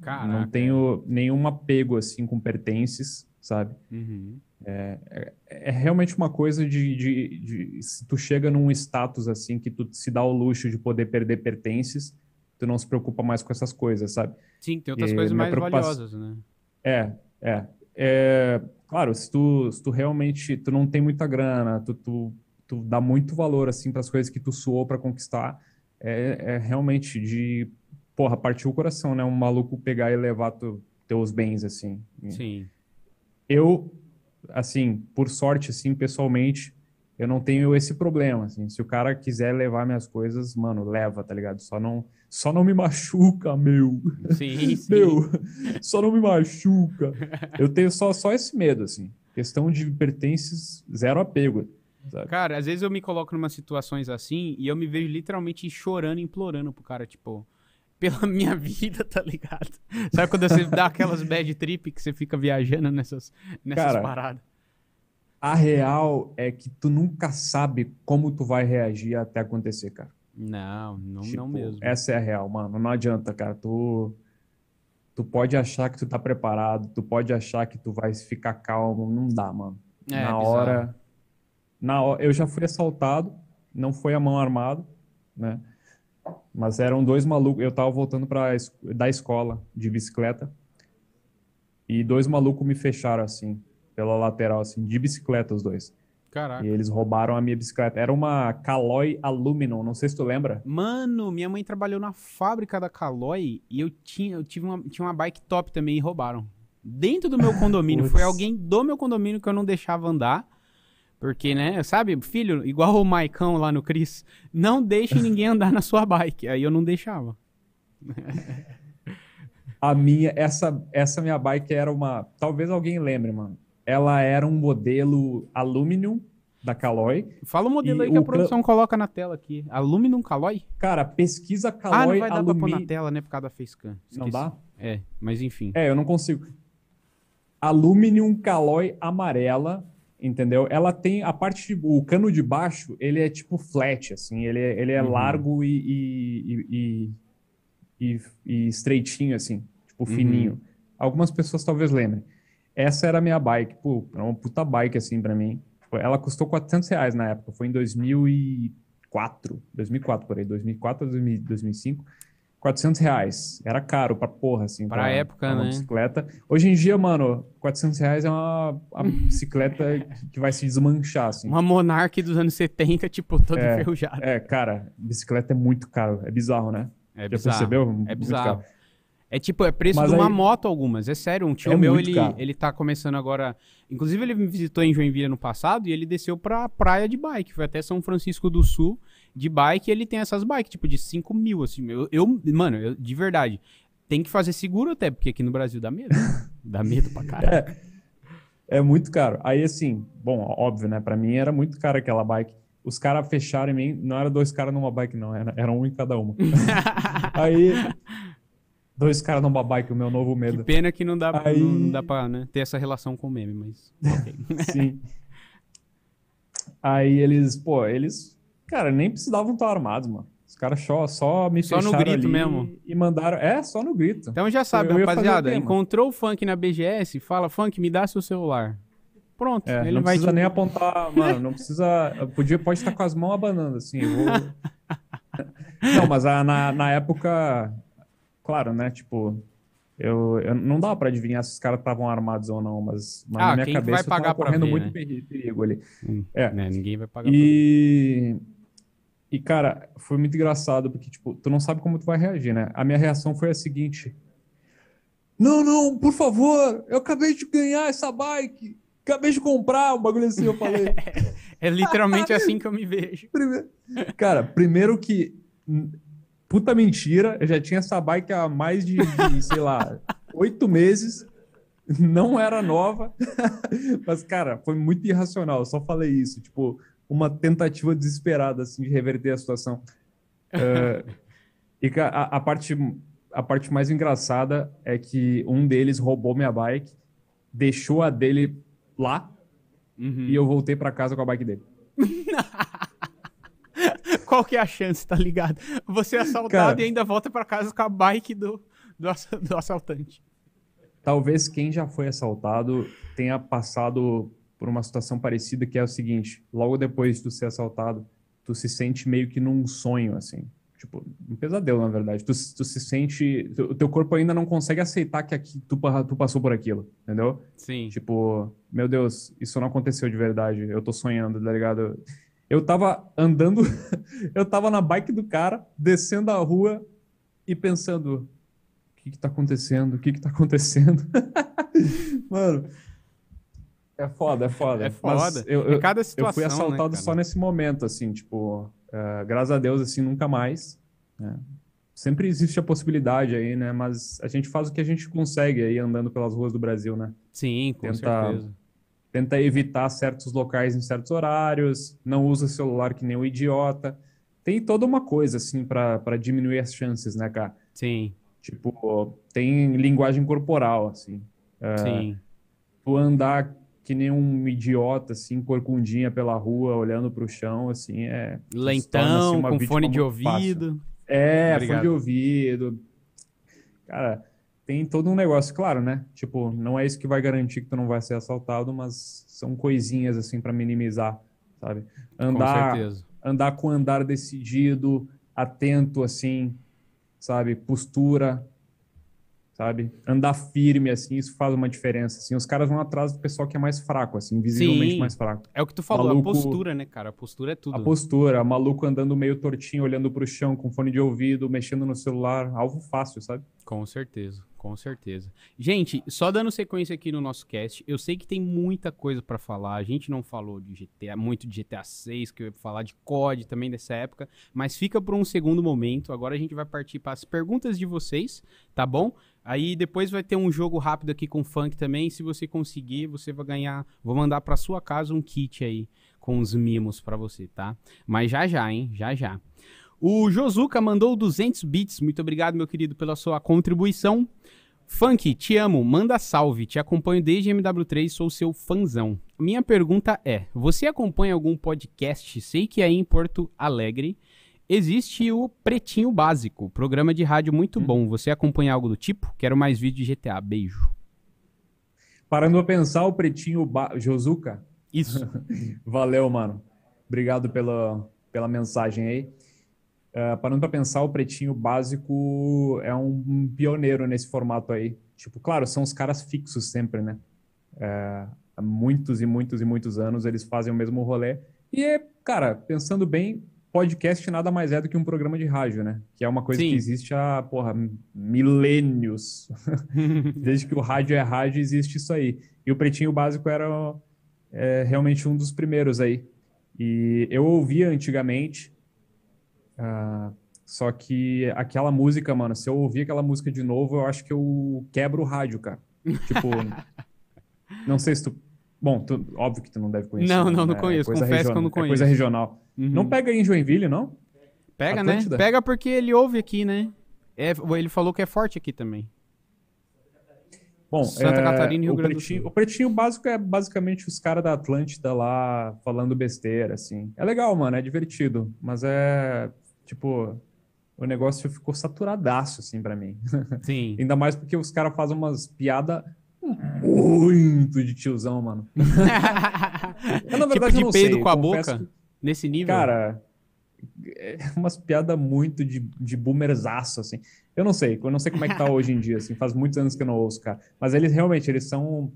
Caraca. não tenho nenhum apego, assim, com pertences, sabe? Uhum. É, é, é, realmente uma coisa de, de, de, Se tu chega num status assim que tu se dá o luxo de poder perder pertences, tu não se preocupa mais com essas coisas, sabe? Sim, tem outras e coisas mais valiosas, né? É, é, é. Claro, se tu, se tu realmente tu não tem muita grana, tu, tu, tu dá muito valor assim para as coisas que tu suou para conquistar, é, é realmente de porra, partir o coração, né? Um maluco pegar e levar tu, teus bens assim. Sim. Eu assim, por sorte, assim, pessoalmente, eu não tenho esse problema, assim. Se o cara quiser levar minhas coisas, mano, leva, tá ligado? Só não, só não me machuca, meu. Sim, sim. Meu, só não me machuca. Eu tenho só, só esse medo, assim. Questão de pertences, zero apego. Sabe? Cara, às vezes eu me coloco em umas situações assim e eu me vejo literalmente chorando, implorando pro cara, tipo, pela minha vida, tá ligado? Sabe quando você dá aquelas bad trip que você fica viajando nessas, nessas Cara, paradas? A real é que tu nunca sabe como tu vai reagir até acontecer, cara. Não, não, tipo, não mesmo. Essa é a real, mano. Não adianta, cara. Tu, tu pode achar que tu tá preparado, tu pode achar que tu vai ficar calmo. Não dá, mano. É, na hora. Na hora. Eu já fui assaltado, não foi a mão armada, né? Mas eram dois malucos. Eu tava voltando pra, da escola de bicicleta. E dois malucos me fecharam assim, pela lateral, assim, de bicicleta, os dois. Caraca. E eles roubaram a minha bicicleta. Era uma Caloi Aluminum, não sei se tu lembra. Mano, minha mãe trabalhou na fábrica da Caloi e eu tinha, eu tive uma, tinha uma bike top também e roubaram. Dentro do meu condomínio. Foi alguém do meu condomínio que eu não deixava andar. Porque, né, sabe, filho, igual o Maicão lá no Cris, não deixe ninguém andar na sua bike. Aí eu não deixava. A minha, essa, essa minha bike era uma. Talvez alguém lembre, mano. Ela era um modelo alumínio da Caloi. Fala o modelo aí que a produção coloca na tela aqui. Aluminum Caloi? Cara, pesquisa Caloi. Ah, não vai dar alumi... pra pôr na tela, né, por causa da facecam. Não dá? É, mas enfim. É, eu não consigo. Aluminium Caloi amarela entendeu? Ela tem a parte de, o cano de baixo, ele é tipo flat, assim, ele é, ele é uhum. largo e e, e, e, e, estreitinho, assim, tipo uhum. fininho. Algumas pessoas talvez lembrem. Essa era a minha bike, pô, era uma puta bike, assim, para mim. Ela custou 400 reais na época, foi em 2004, 2004 por aí, 2004 ou 2005. 400 reais. Era caro pra porra, assim. Pra época, uma né? bicicleta. Hoje em dia, mano, 400 reais é uma, bicicleta que vai se desmanchar, assim. Uma Monarch dos anos 70, tipo, toda É, enferrujada. É, cara, bicicleta é muito caro. É bizarro, né? É, Já bizarro. percebeu? É bizarro. É tipo, é preço Mas de uma aí- moto algumas. É sério, um tio É meu, ele, caro. ele tá começando agora... Inclusive, ele me visitou em Joinville no passado e ele desceu pra praia de bike. Foi até São Francisco do Sul de bike e ele tem essas bikes, tipo, de 5 mil, assim. Eu, eu- mano, eu- de verdade, tem que fazer seguro até, porque aqui no Brasil dá medo. dá medo pra caralho. É muito caro. Aí, assim, bom, óbvio, né? Pra mim era muito caro aquela bike. Os caras fecharam em mim, não era dois caras numa bike, não, era, era um em cada uma. Aí, dois caras numa bike, o meu novo Que medo. pena que não dá, Aí- não, dá pra né, ter essa relação com o meme, mas... ok. Sim. Aí eles, pô, eles, cara, nem precisavam estar armados, mano. Os caras só, só me Só no grito ali mesmo. e mandaram. É, só no grito. Então já sabe, Eu rapaziada, mano? encontrou o funk na BGS, fala, funk, me dá seu celular. Pronto, É, ele não vai precisa te... nem apontar, mano, não precisa. Podia, pode estar com as mãos abanando, assim. eu vou- Não, mas a- na, na época, claro, né? Tipo, eu, eu não dava pra adivinhar se os caras estavam armados ou não, mas, mas Ah, na minha cabeça vai pagar eu correndo ver, muito né? peri- perigo ali. Hum, É. né, ninguém vai pagar pra- E, e, cara, foi muito engraçado, porque, tipo, tu não sabe como tu vai reagir, né? A minha reação foi a seguinte: Não, não, por favor, eu acabei de ganhar essa bike, acabei de comprar, um bagulho assim, eu falei. É literalmente assim que eu me vejo. Primeiro- Cara, primeiro que. Puta mentira, eu já tinha essa bike há mais de, de, sei lá, oito meses. Não era nova. Mas, cara, foi muito irracional. Eu só falei isso. Tipo, uma tentativa desesperada, assim, de reverter a situação. É, e a, a parte, a parte mais engraçada é que um deles roubou minha bike, deixou a dele lá Uhum. e eu voltei pra casa com a bike dele. Qual que é a chance, tá ligado? Você é assaltado Cara. e ainda volta pra casa com a bike do, do, do assaltante. Talvez quem já foi assaltado tenha passado por uma situação parecida, que é o seguinte: logo depois de tu ser assaltado, tu se sente meio que num sonho, assim. Tipo, um pesadelo, na verdade. Tu, tu se sente. O teu corpo ainda não consegue aceitar que aqui, tu, tu passou por aquilo, entendeu? Sim. Tipo, meu Deus, isso não aconteceu de verdade. Eu tô sonhando, tá ligado? Eu tava andando, eu tava na bike do cara, descendo a rua e pensando: o que que tá acontecendo? O que que tá acontecendo? Mano, é foda, é foda. É foda. eu, eu, cada eu situação, fui assaltado né, só nesse momento, assim, tipo, eh, graças a Deus, assim, nunca mais. né? Sempre existe a possibilidade aí, né? Mas a gente faz o que a gente consegue aí andando pelas ruas do Brasil, né? Sim, com Tenta- certeza. Tenta evitar certos locais em certos horários, não usa celular que nem um idiota. Tem toda uma coisa, assim, pra pra diminuir as chances, né, cara? Sim, Tipo, tem linguagem corporal, assim. sim. Tu andar que nem um idiota, assim, corcundinha pela rua, olhando pro chão, assim, é... torna, Lentão, assim, com fone de muito fácil. ouvido. É, Obrigado. fone de ouvido. Cara, tem todo um negócio, claro, né? Tipo, não é isso que vai garantir que tu não vai ser assaltado, mas são coisinhas assim pra minimizar, sabe? Com Andar, certeza. andar com andar decidido, atento assim, sabe? Postura, sabe? Andar firme assim, isso faz uma diferença, assim. Os caras vão atrás do pessoal que é mais fraco, assim, visivelmente Sim. mais fraco. É o que tu falou, Maluco- a postura, né, cara? A postura é tudo. A postura, maluco andando meio tortinho, olhando pro chão, com fone de ouvido, mexendo no celular, alvo fácil, sabe? Com certeza, com certeza. Gente, só dando sequência aqui no nosso cast, eu sei que tem muita coisa pra falar. A gente não falou de GTA, muito de GTA 6, que eu ia falar de COD também dessa época, mas fica por um segundo momento. Agora a gente vai partir para as perguntas de vocês, tá bom? Aí depois vai ter um jogo rápido aqui com funk também. Se você conseguir, você vai ganhar. Vou mandar pra sua casa um kit aí com os mimos pra você, tá? Mas já já, hein? Já já. O Josuka mandou 200 bits. Muito obrigado, meu querido, pela sua contribuição. Funk, te amo, manda salve. Te acompanho desde MW3, sou seu fanzão. Minha pergunta é: você acompanha algum podcast? Sei que aí em Porto Alegre existe o Pretinho Básico, programa de rádio muito bom. Você acompanha algo do tipo? Quero mais vídeo de GTA. Beijo. Parando a pensar, o pretinho ba... Josuka, Isso. valeu, mano. Obrigado pela, pela mensagem aí. Uh, parando para pensar, o Pretinho Básico é um pioneiro nesse formato aí. Tipo, claro, são os caras fixos sempre, né? Uh, há muitos e muitos e muitos anos eles fazem o mesmo rolê. E é, cara, pensando bem, podcast nada mais é do que um programa de rádio, né? Que é uma coisa Sim. que existe há, porra, milênios. Desde que o rádio é rádio, existe isso aí. E o Pretinho Básico era é, realmente um dos primeiros aí. E eu ouvia antigamente, uh, só que aquela música, mano, se eu ouvir aquela música de novo, eu acho que eu quebro o rádio, cara. Tipo, não sei se tu Bom, tu, óbvio que tu não deve conhecer. Não, não, né? não conheço. Confesso regional, que eu não conheço. É coisa regional. Uhum. Não pega em Joinville, não? Pega, né? Atlântida. né? Pega porque ele ouve aqui, né? É, ele falou que é forte aqui também. Bom, Santa é, Catarina e Rio Grande do Sul. O pretinho básico é basicamente os caras da Atlântida lá falando besteira, assim. É legal, mano, é divertido. Mas é, tipo, o negócio ficou saturadaço, assim, para mim. Sim. Ainda mais porque os caras fazem umas piadas muito de tiozão, mano. eu, na verdade, tipo de peido sei, com a boca? Que, nesse nível? Cara, é umas piadas muito de, de boomerzaço, assim. Eu não sei, eu não sei como é que tá hoje em dia, assim, faz muitos anos que eu não ouço, cara. Mas eles realmente, eles são,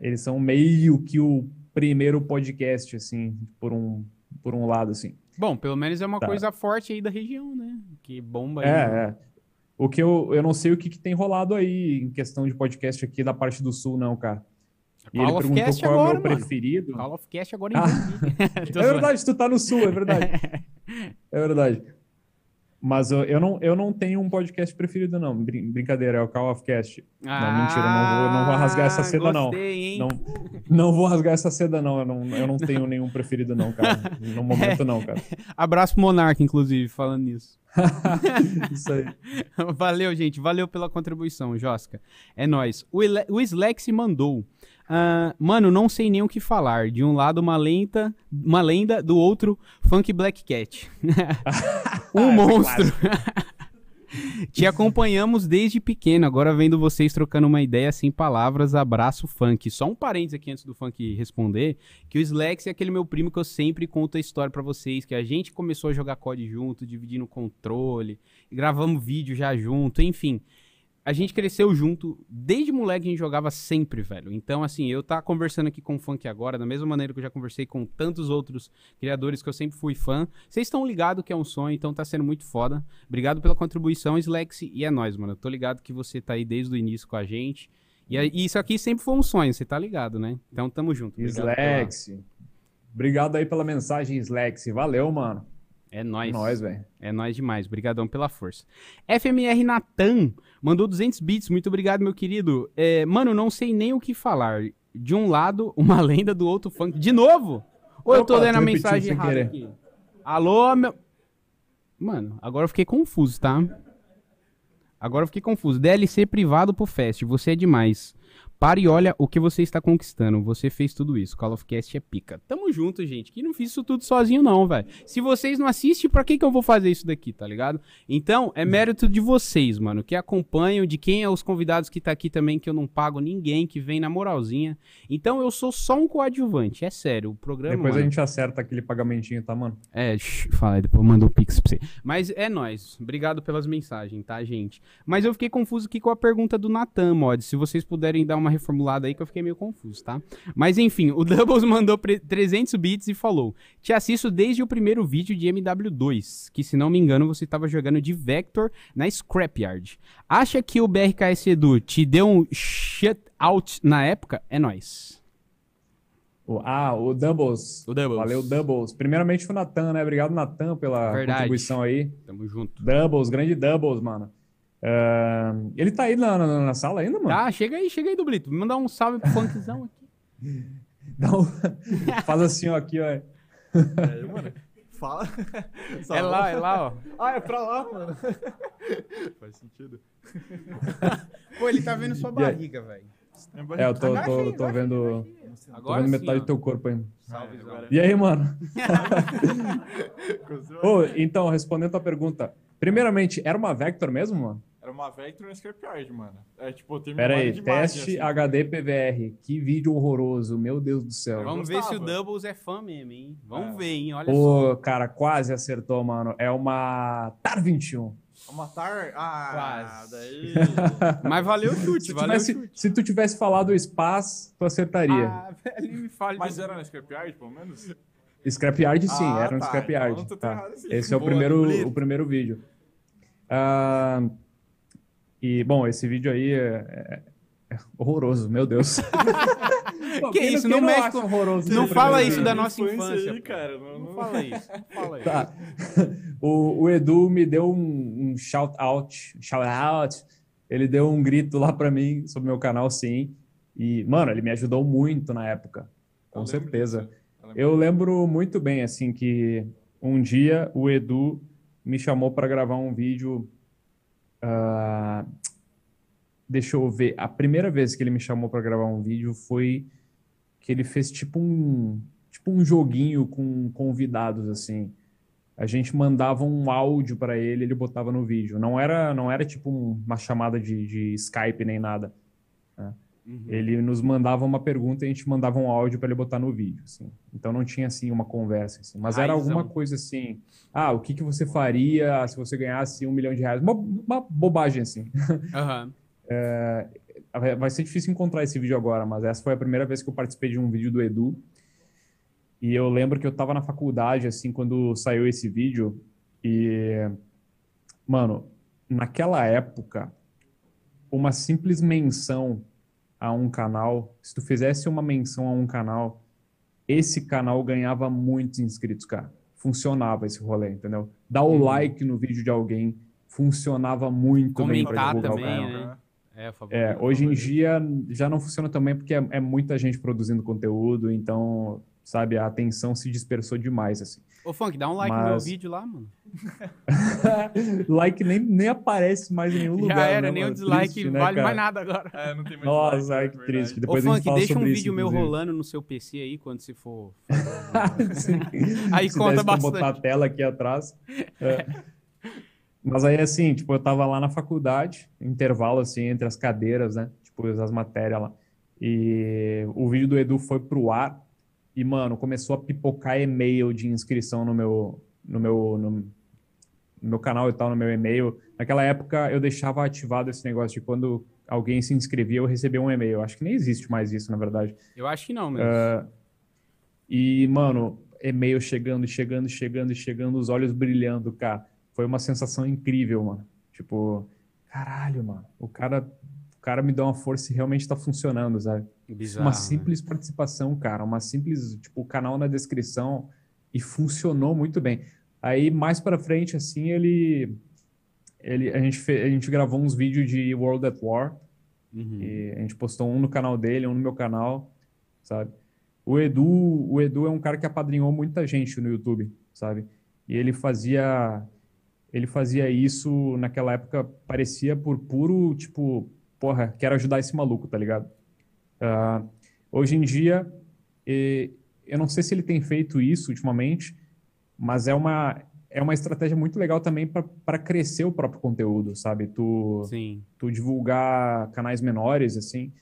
eles são meio que o primeiro podcast, assim, por um, por um lado, assim. Bom, pelo menos é uma tá. coisa forte aí da região, né? Que bomba aí. É, é. O que eu, eu não sei o que, que, tem rolado aí em questão de podcast aqui da parte do sul, não, cara. E Call ele perguntou Cast qual agora, é o meu mano. preferido. Call of Cast agora em ah, É verdade, tu tá no sul, é verdade. é verdade. Mas eu, eu, não, eu não tenho um podcast preferido, não. Brincadeira, é o Call of Cast. Ah, não, mentira, não vou, não vou rasgar essa seda, gostei, não. não. Não vou rasgar essa seda, não. Eu, não. eu não tenho nenhum preferido, não, cara. No momento, não, cara. Abraço pro Monark, inclusive, falando nisso. Isso aí. Valeu, gente. Valeu pela contribuição, Josca. É nóis. O, Ile o Slex mandou. Uh, mano, não sei nem o que falar. De um lado, uma lenta, uma lenda, do outro, Funk Black Cat. um é monstro. Te acompanhamos desde pequeno, agora vendo vocês trocando uma ideia sem palavras, abraço funk. Só um parênteses aqui antes do funk responder, que o Slex é aquele meu primo que eu sempre conto a história para vocês, que a gente começou a jogar COD junto, dividindo controle, gravamos vídeo já junto, enfim a gente cresceu junto, desde moleque a gente jogava sempre, velho. Então, assim, eu tá conversando aqui com o Funk agora, da mesma maneira que eu já conversei com tantos outros criadores que eu sempre fui fã. Vocês estão ligados que é um sonho, então tá sendo muito foda. Obrigado pela contribuição, Slex, e é nóis, mano. Eu tô ligado que você tá aí desde o início com a gente. E, e isso aqui sempre foi um sonho, você tá ligado, né? Então tamo junto. Slex. Pela... Obrigado aí pela mensagem, Slex. Valeu, mano. É nóis. É nóis, velho. É nóis demais. Obrigadão pela força. FMR Natan mandou 200 bits. Muito obrigado, meu querido. É, mano, não sei nem o que falar. De um lado, uma lenda, do outro funk. De novo? Ou Opa, eu tô lendo a mensagem errada aqui? Alô, meu... Mano, agora eu fiquei confuso, tá? Agora eu fiquei confuso. DLC privado pro Fest. Você é demais. Para e olha o que você está conquistando. Você fez tudo isso. Call of Cast é pica. Tamo junto, gente. Que não fiz isso tudo sozinho, não, velho. Se vocês não assistem, pra que, que eu vou fazer isso daqui, tá ligado? Então, é mérito de vocês, mano, que acompanham, de quem é os convidados que tá aqui também, que eu não pago ninguém, que vem na moralzinha. Então, eu sou só um coadjuvante. É sério, o programa. Depois mano, a gente acerta aquele pagamentinho, tá, mano? É, shh, fala aí, depois manda um pix pra você. Mas é nóis. Obrigado pelas mensagens, tá, gente? Mas eu fiquei confuso aqui com a pergunta do Natan, mod. Se vocês puderem dar uma uma reformulada aí que eu fiquei meio confuso, tá? Mas enfim, o Doubles mandou 300 bits e falou: Te assisto desde o primeiro vídeo de MW2, que se não me engano você estava jogando de Vector na Scrapyard. Acha que o BRKS Edu te deu um shutout na época? É nóis. Ah, o Doubles. O Doubles. Valeu, Doubles. Primeiramente o Natan, né? Obrigado, Natan, pela Verdade. contribuição aí. Tamo junto. Doubles, grande Doubles, mano. Uh, ele tá aí na, na, na, sala ainda, mano? Tá, chega aí, chega aí, Dublito. Me mandar um salve pro funkzão aqui. Dá um... Faz assim, ó, aqui, ó. É, mano. Fala. é lá, é lá, ó. Ah, é pra lá, mano. Faz sentido. Pô, ele tá vendo sua barriga, velho. É, eu tô, tô, tô vendo. Agora tô vendo metade sim, do teu corpo ainda. Salve, E aí, mano? oh, então, respondendo a tua pergunta. Primeiramente, era uma Vector mesmo, mano? Era uma Vectron e uma Scrapyard, mano. É tipo, tem Pera aí, de imagem, teste assim. HD PVR. Que vídeo horroroso, meu Deus do céu. Vamos ver se o. Doubles é fã mesmo, hein? Vamos É. ver, hein? Olha só. Pô, cara, quase acertou, mano. É uma TAR 21. A Matar? Ah, Quase. daí... Mas valeu o chute, Se, valeu o tivesse, chute. se tu tivesse falado Spaz, tu acertaria. Ah, velho, me fale. Mas era na Scrapyard, pelo menos? Scrapyard, sim, Ah, era um tá, Scrapyard. então tá. Esse é o Boa, primeiro, dublê. o primeiro vídeo. Ah, e, bom, esse vídeo aí é, é horroroso, meu Deus. Pô, Que isso, quem não mexe com- horroroso não esse fala isso vídeo? da nossa Infância infância, Aí, cara. Não, Não não- fala isso, não fala isso. Tá. O, o Edu me deu um, um shout out, shout out. Ele deu um grito lá pra mim sobre meu canal, sim. E, mano, ele me ajudou muito na época. Com Eu lembro certeza. disso. lembro. Eu lembro muito bem, assim, que um dia o Edu me chamou para gravar um vídeo. Ah, deixa eu ver. A primeira vez que ele me chamou para gravar um vídeo foi que ele fez tipo um, tipo um joguinho com convidados, assim. A gente mandava um áudio para ele, ele botava no vídeo. Não era, não era tipo um- uma chamada de, de Skype nem nada. Uhum. Ele nos mandava uma pergunta e a gente mandava um áudio para ele botar no vídeo, assim. Então não tinha assim uma conversa, assim. Mas era Raizão. alguma coisa assim. Ah, o que que você faria se você ganhasse um milhão de reais? Uma, uma bobagem assim. Aham. Vai ser difícil encontrar esse vídeo agora, mas essa foi a primeira vez que eu participei de um vídeo do Edu. E eu lembro que eu tava na faculdade, assim, quando saiu esse vídeo. E, mano, naquela época, uma simples menção a um canal, se tu fizesse uma menção a um canal, esse canal ganhava muitos inscritos, cara. Funcionava esse rolê, entendeu? Dar o Uhum. like no vídeo de alguém funcionava muito bem pra Comentar divulgar o também, canal. né? É, a favor. É, hoje em dia já não funciona também porque é, é muita gente produzindo conteúdo, então, sabe, a atenção se dispersou demais, assim. Ô, Funk, dá um like no meu Mas- vídeo lá, mano. like nem, nem aparece mais em nenhum Já lugar, era, né, nem o dislike Triste, né, vale cara? mais nada agora. É, não tem mais Nossa, like, é que triste. Ô, Depois gente Funk, deixa um vídeo isso, meu inclusive. rolando no seu PC aí, quando você for... Aí Se conta bastante. botar a tela aqui atrás. É. Mas aí, assim, tipo, eu tava lá na faculdade, intervalo, assim, entre as cadeiras, né? Tipo, as matérias lá. E o vídeo do Edu foi pro ar e, mano, começou a pipocar e-mail de inscrição no meu, no meu, no, no meu canal e tal, no meu e-mail. Naquela época, eu deixava ativado esse negócio de quando alguém se inscrevia, eu recebia um e-mail. Acho que nem existe mais isso, na verdade. Eu acho que não, mesmo. E, mano, e-mail chegando, chegando, chegando, chegando, os olhos brilhando, cara. Foi uma sensação incrível, mano. Tipo, caralho, mano. O cara, cara me deu uma força e realmente tá funcionando, sabe? Bizarro, uma né? simples participação, cara. Uma simples, tipo, canal na descrição e funcionou muito bem. Aí, mais pra frente, assim, ele... ele a, gente a gente gravou uns vídeos de World at War. Uhum. E a gente postou um no canal dele, um no meu canal, sabe? O Edu, o Edu é um cara que apadrinhou muita gente no YouTube, sabe? E ele fazia ele fazia isso naquela época parecia por puro tipo, porra, quero ajudar esse maluco, tá ligado? Ah, hoje em dia, e- eu não sei se ele tem feito isso ultimamente, mas é uma é uma estratégia muito legal também para crescer o próprio conteúdo, sabe? Tu Sim. tu divulgar canais menores, assim,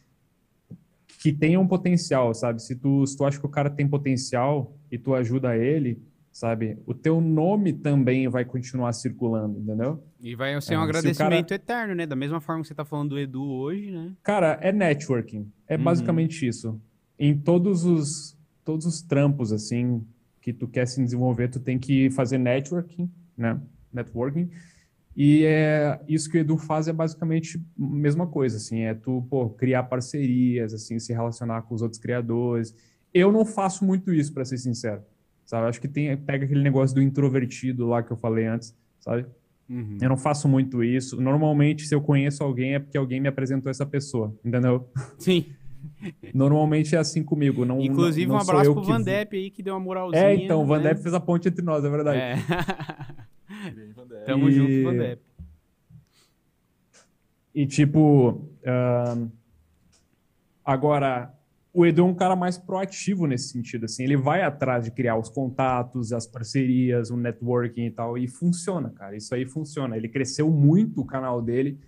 que tenham potencial, sabe? Se tu, se tu acha que o cara tem potencial e tu ajuda ele, sabe? O teu nome também vai continuar circulando, entendeu? E vai ser É, um o agradecimento eterno, né? Da mesma forma que você tá falando do Edu hoje, né? Cara, é networking. É Uhum. basicamente isso. Em todos os, todos os trampos, assim, que tu quer se desenvolver, tu tem que fazer networking, né? Networking. E é, isso que o Edu faz é basicamente a mesma coisa, assim, é tu, pô, criar parcerias, assim, se relacionar com os outros criadores. Eu não faço muito isso, para ser sincero, sabe? Acho que tem, pega aquele negócio do introvertido lá que eu falei antes, sabe? Uhum. Eu não faço muito isso. Normalmente, se eu conheço alguém, é porque alguém me apresentou essa pessoa, entendeu? Sim. Normalmente é assim comigo. Não, Inclusive, não, um não sou abraço eu pro Van Depp aí, que deu uma moralzinha. É, então, o Van né? Depp fez a ponte entre nós, é verdade. É. Van. Tamo E- junto, Van Depp. E tipo, ahn, agora o Edu é um cara mais proativo nesse sentido, assim, ele vai atrás de criar os contatos, as parcerias, o networking e tal, e funciona, cara. Isso aí funciona. Ele cresceu muito o canal dele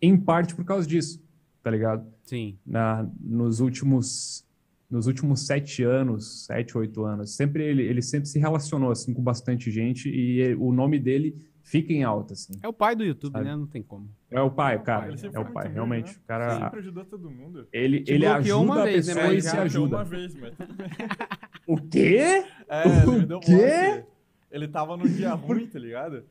em parte por causa disso, tá ligado? Sim. Na, nos últimos nos últimos sete anos, sete, oito anos, sempre ele, ele sempre se relacionou assim com bastante gente e ele- o nome dele fica em alta, assim. É o pai do YouTube, Sabe? né? Não tem como. É o pai, cara, Ele sempre é o pai, muito realmente. humilde, O né? cara, Sempre ajudou todo mundo. ele, Te ele ajuda uma a vez, né, pessoa mas e se ajuda. uma vez, mas tudo bem. O quê? É, ele me deu O quê? Ele tava num dia ruim, tá ligado?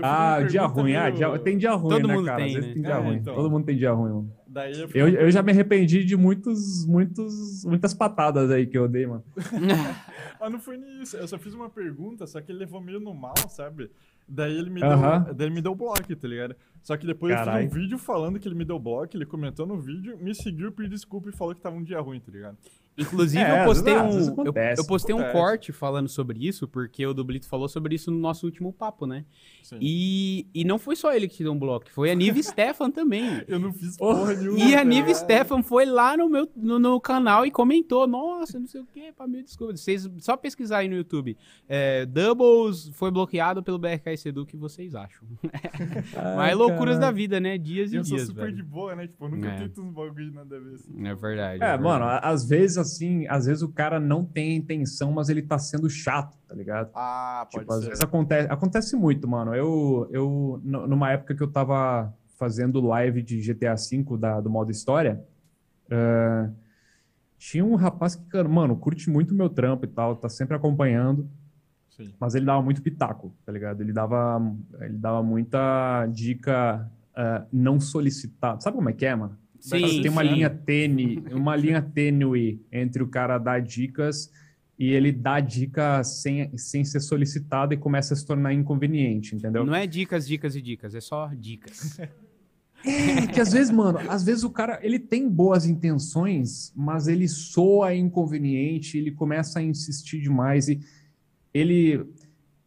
Ah, dia ruim. Ah, meio- dia- tem dia ruim, Todo né, mundo cara? tem, Às vezes né? tem dia É, ruim. então. Todo mundo tem dia ruim, mano. Daí eu, Eu, eu já me arrependi de muitos, muitos, muitas patadas aí que eu dei, mano. Ah, não foi nisso. Eu só fiz uma pergunta, só que ele levou meio no mal, sabe? Daí ele me deu. Daí ele me deu bloco, tá ligado? Só que depois eu Caralho. fiz um vídeo falando que ele me deu bloco, ele comentou no vídeo, me seguiu, pediu desculpa e falou que tava um dia ruim, tá ligado? Inclusive, É, eu postei um. Eu, acontece, eu postei um corte falando sobre isso, porque o Dublito falou sobre isso no nosso último papo, né? Sim. E, e não foi só ele que te deu um bloco, foi a Nive Stefan também. Eu não fiz Oh, porra nenhuma. E a Nive? Stefan foi lá no meu no, no canal e comentou: Nossa, não sei o que, pra mil desculpas. Vocês só pesquisar aí no YouTube. É, Doubles foi bloqueado pelo BRK Sedu, o que vocês acham? Mas loucuras da vida, né? Dias E e eu sou dias, super velho. de boa, né? Tipo, eu nunca É. tento uns bagulho de nada a ver assim. É verdade. É, verdade. mano, às vezes assim, às vezes o cara não tem intenção, mas ele tá sendo chato, tá ligado? Ah, pode Tipo, às ser. vezes acontece, acontece muito, mano. Eu, eu, numa época que eu tava fazendo live de GTA V da, do modo história, eh, tinha um rapaz que, mano, curte muito o meu trampo e tal, tá sempre acompanhando, Sim. mas ele dava muito pitaco, tá ligado? Ele dava, ele dava muita dica eh, não solicitada. Sabe como é que é, mano? Sim, tem uma sim. linha tênue, uma linha tênue entre o cara dar dicas e ele dá dica sem, sem ser solicitado e começa a se tornar inconveniente, entendeu? Não é dicas, dicas e dicas, é só dicas. É que às vezes, mano, às vezes o cara, ele tem boas intenções, mas ele soa inconveniente, ele começa a insistir demais e ele,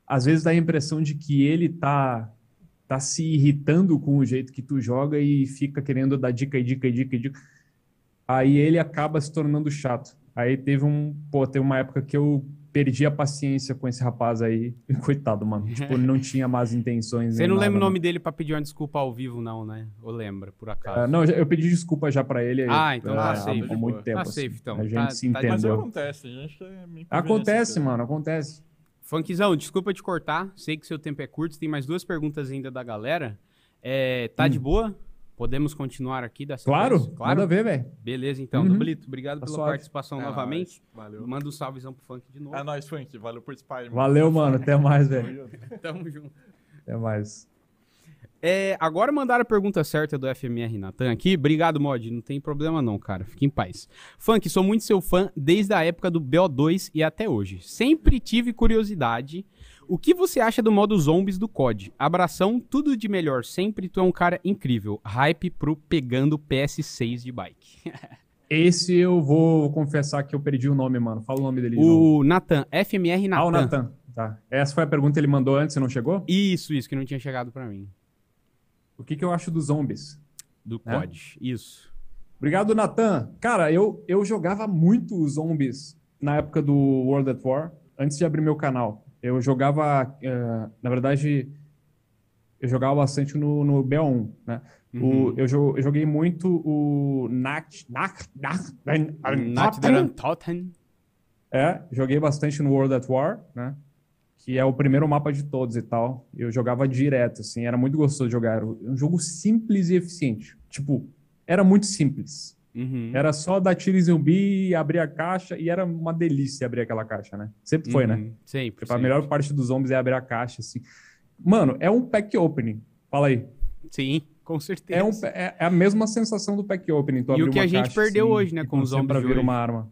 às vezes dá a impressão de que ele tá, tá se irritando com o jeito que tu joga e fica querendo dar dica e dica e dica e dica. Aí ele acaba se tornando chato. Aí teve um, pô, teve uma época que eu perdi a paciência com esse rapaz aí. Coitado, mano. Tipo, ele não tinha más intenções. Você não nada, lembra o nome dele pra pedir uma desculpa ao vivo, não, né? Ou lembra, por acaso? Ah, não, eu pedi desculpa já pra ele. Ah, então tá há- safe, Há muito tempo. Tá assim. safe, então. A gente Tá- se tá- Mas entendeu. acontece, a gente é meio Acontece, mano, acontece. Funkzão, desculpa te cortar. Sei que seu tempo é curto. Tem mais duas perguntas ainda da galera. É, tá de boa? Podemos continuar aqui dessa Hum. Claro, vez? nada a ver, velho. Beleza, então. Uhum. Dublito, obrigado Tá pela suave. participação É novamente. nóis, Valeu. Manda um salvezão pro funk de novo. É nóis, Funk. Valeu por participar. Valeu, mano. Até mais, velho. Tamo junto. Até mais. É, agora mandaram a pergunta certa do FMR Natan aqui. Obrigado, Mod. Não tem problema não, cara. Fique em paz. Funk, sou muito seu fã desde a época do BO2 e até hoje. Sempre tive curiosidade. O que você acha do modo zombies do COD? Abração, tudo de melhor sempre. Tu é um cara incrível. Hype pro pegando PS6 de bike. Esse eu vou confessar que eu perdi o nome, mano. Fala o nome dele. O Natan, FMR Ah, o Natan. Nathan. Tá. Essa foi a pergunta que ele mandou antes e não chegou? Isso, isso, que não tinha chegado pra mim. O que, que eu acho dos zombies? Do É? COD. Isso. Obrigado, Nathan. Cara, eu, eu jogava muito os zombies na época do World at War, antes de abrir meu canal. Eu jogava, eh, na verdade, eu jogava bastante no, no BO1, né? Uhum. O, eu, jo- eu joguei muito o Nacht, Nacht, Nacht, Nathan Totten. É, joguei bastante no World at War, né? Que é o primeiro mapa de todos e tal. Eu jogava direto, assim, era muito gostoso de jogar. Era um jogo simples e eficiente. Tipo, era muito simples. Uhum. Era só dar tiro em zumbi, abrir a caixa, e era uma delícia abrir aquela caixa, né? Sempre foi, né? Uhum. Sempre. Tipo, a melhor parte dos zombies é abrir a caixa, assim. Mano, é um pack opening. Fala aí. Sim, com certeza. É, um, é, é a mesma sensação do pack opening. Tu E o que a gente caixa, perdeu assim, hoje, né, com os zombies pra vir uma arma.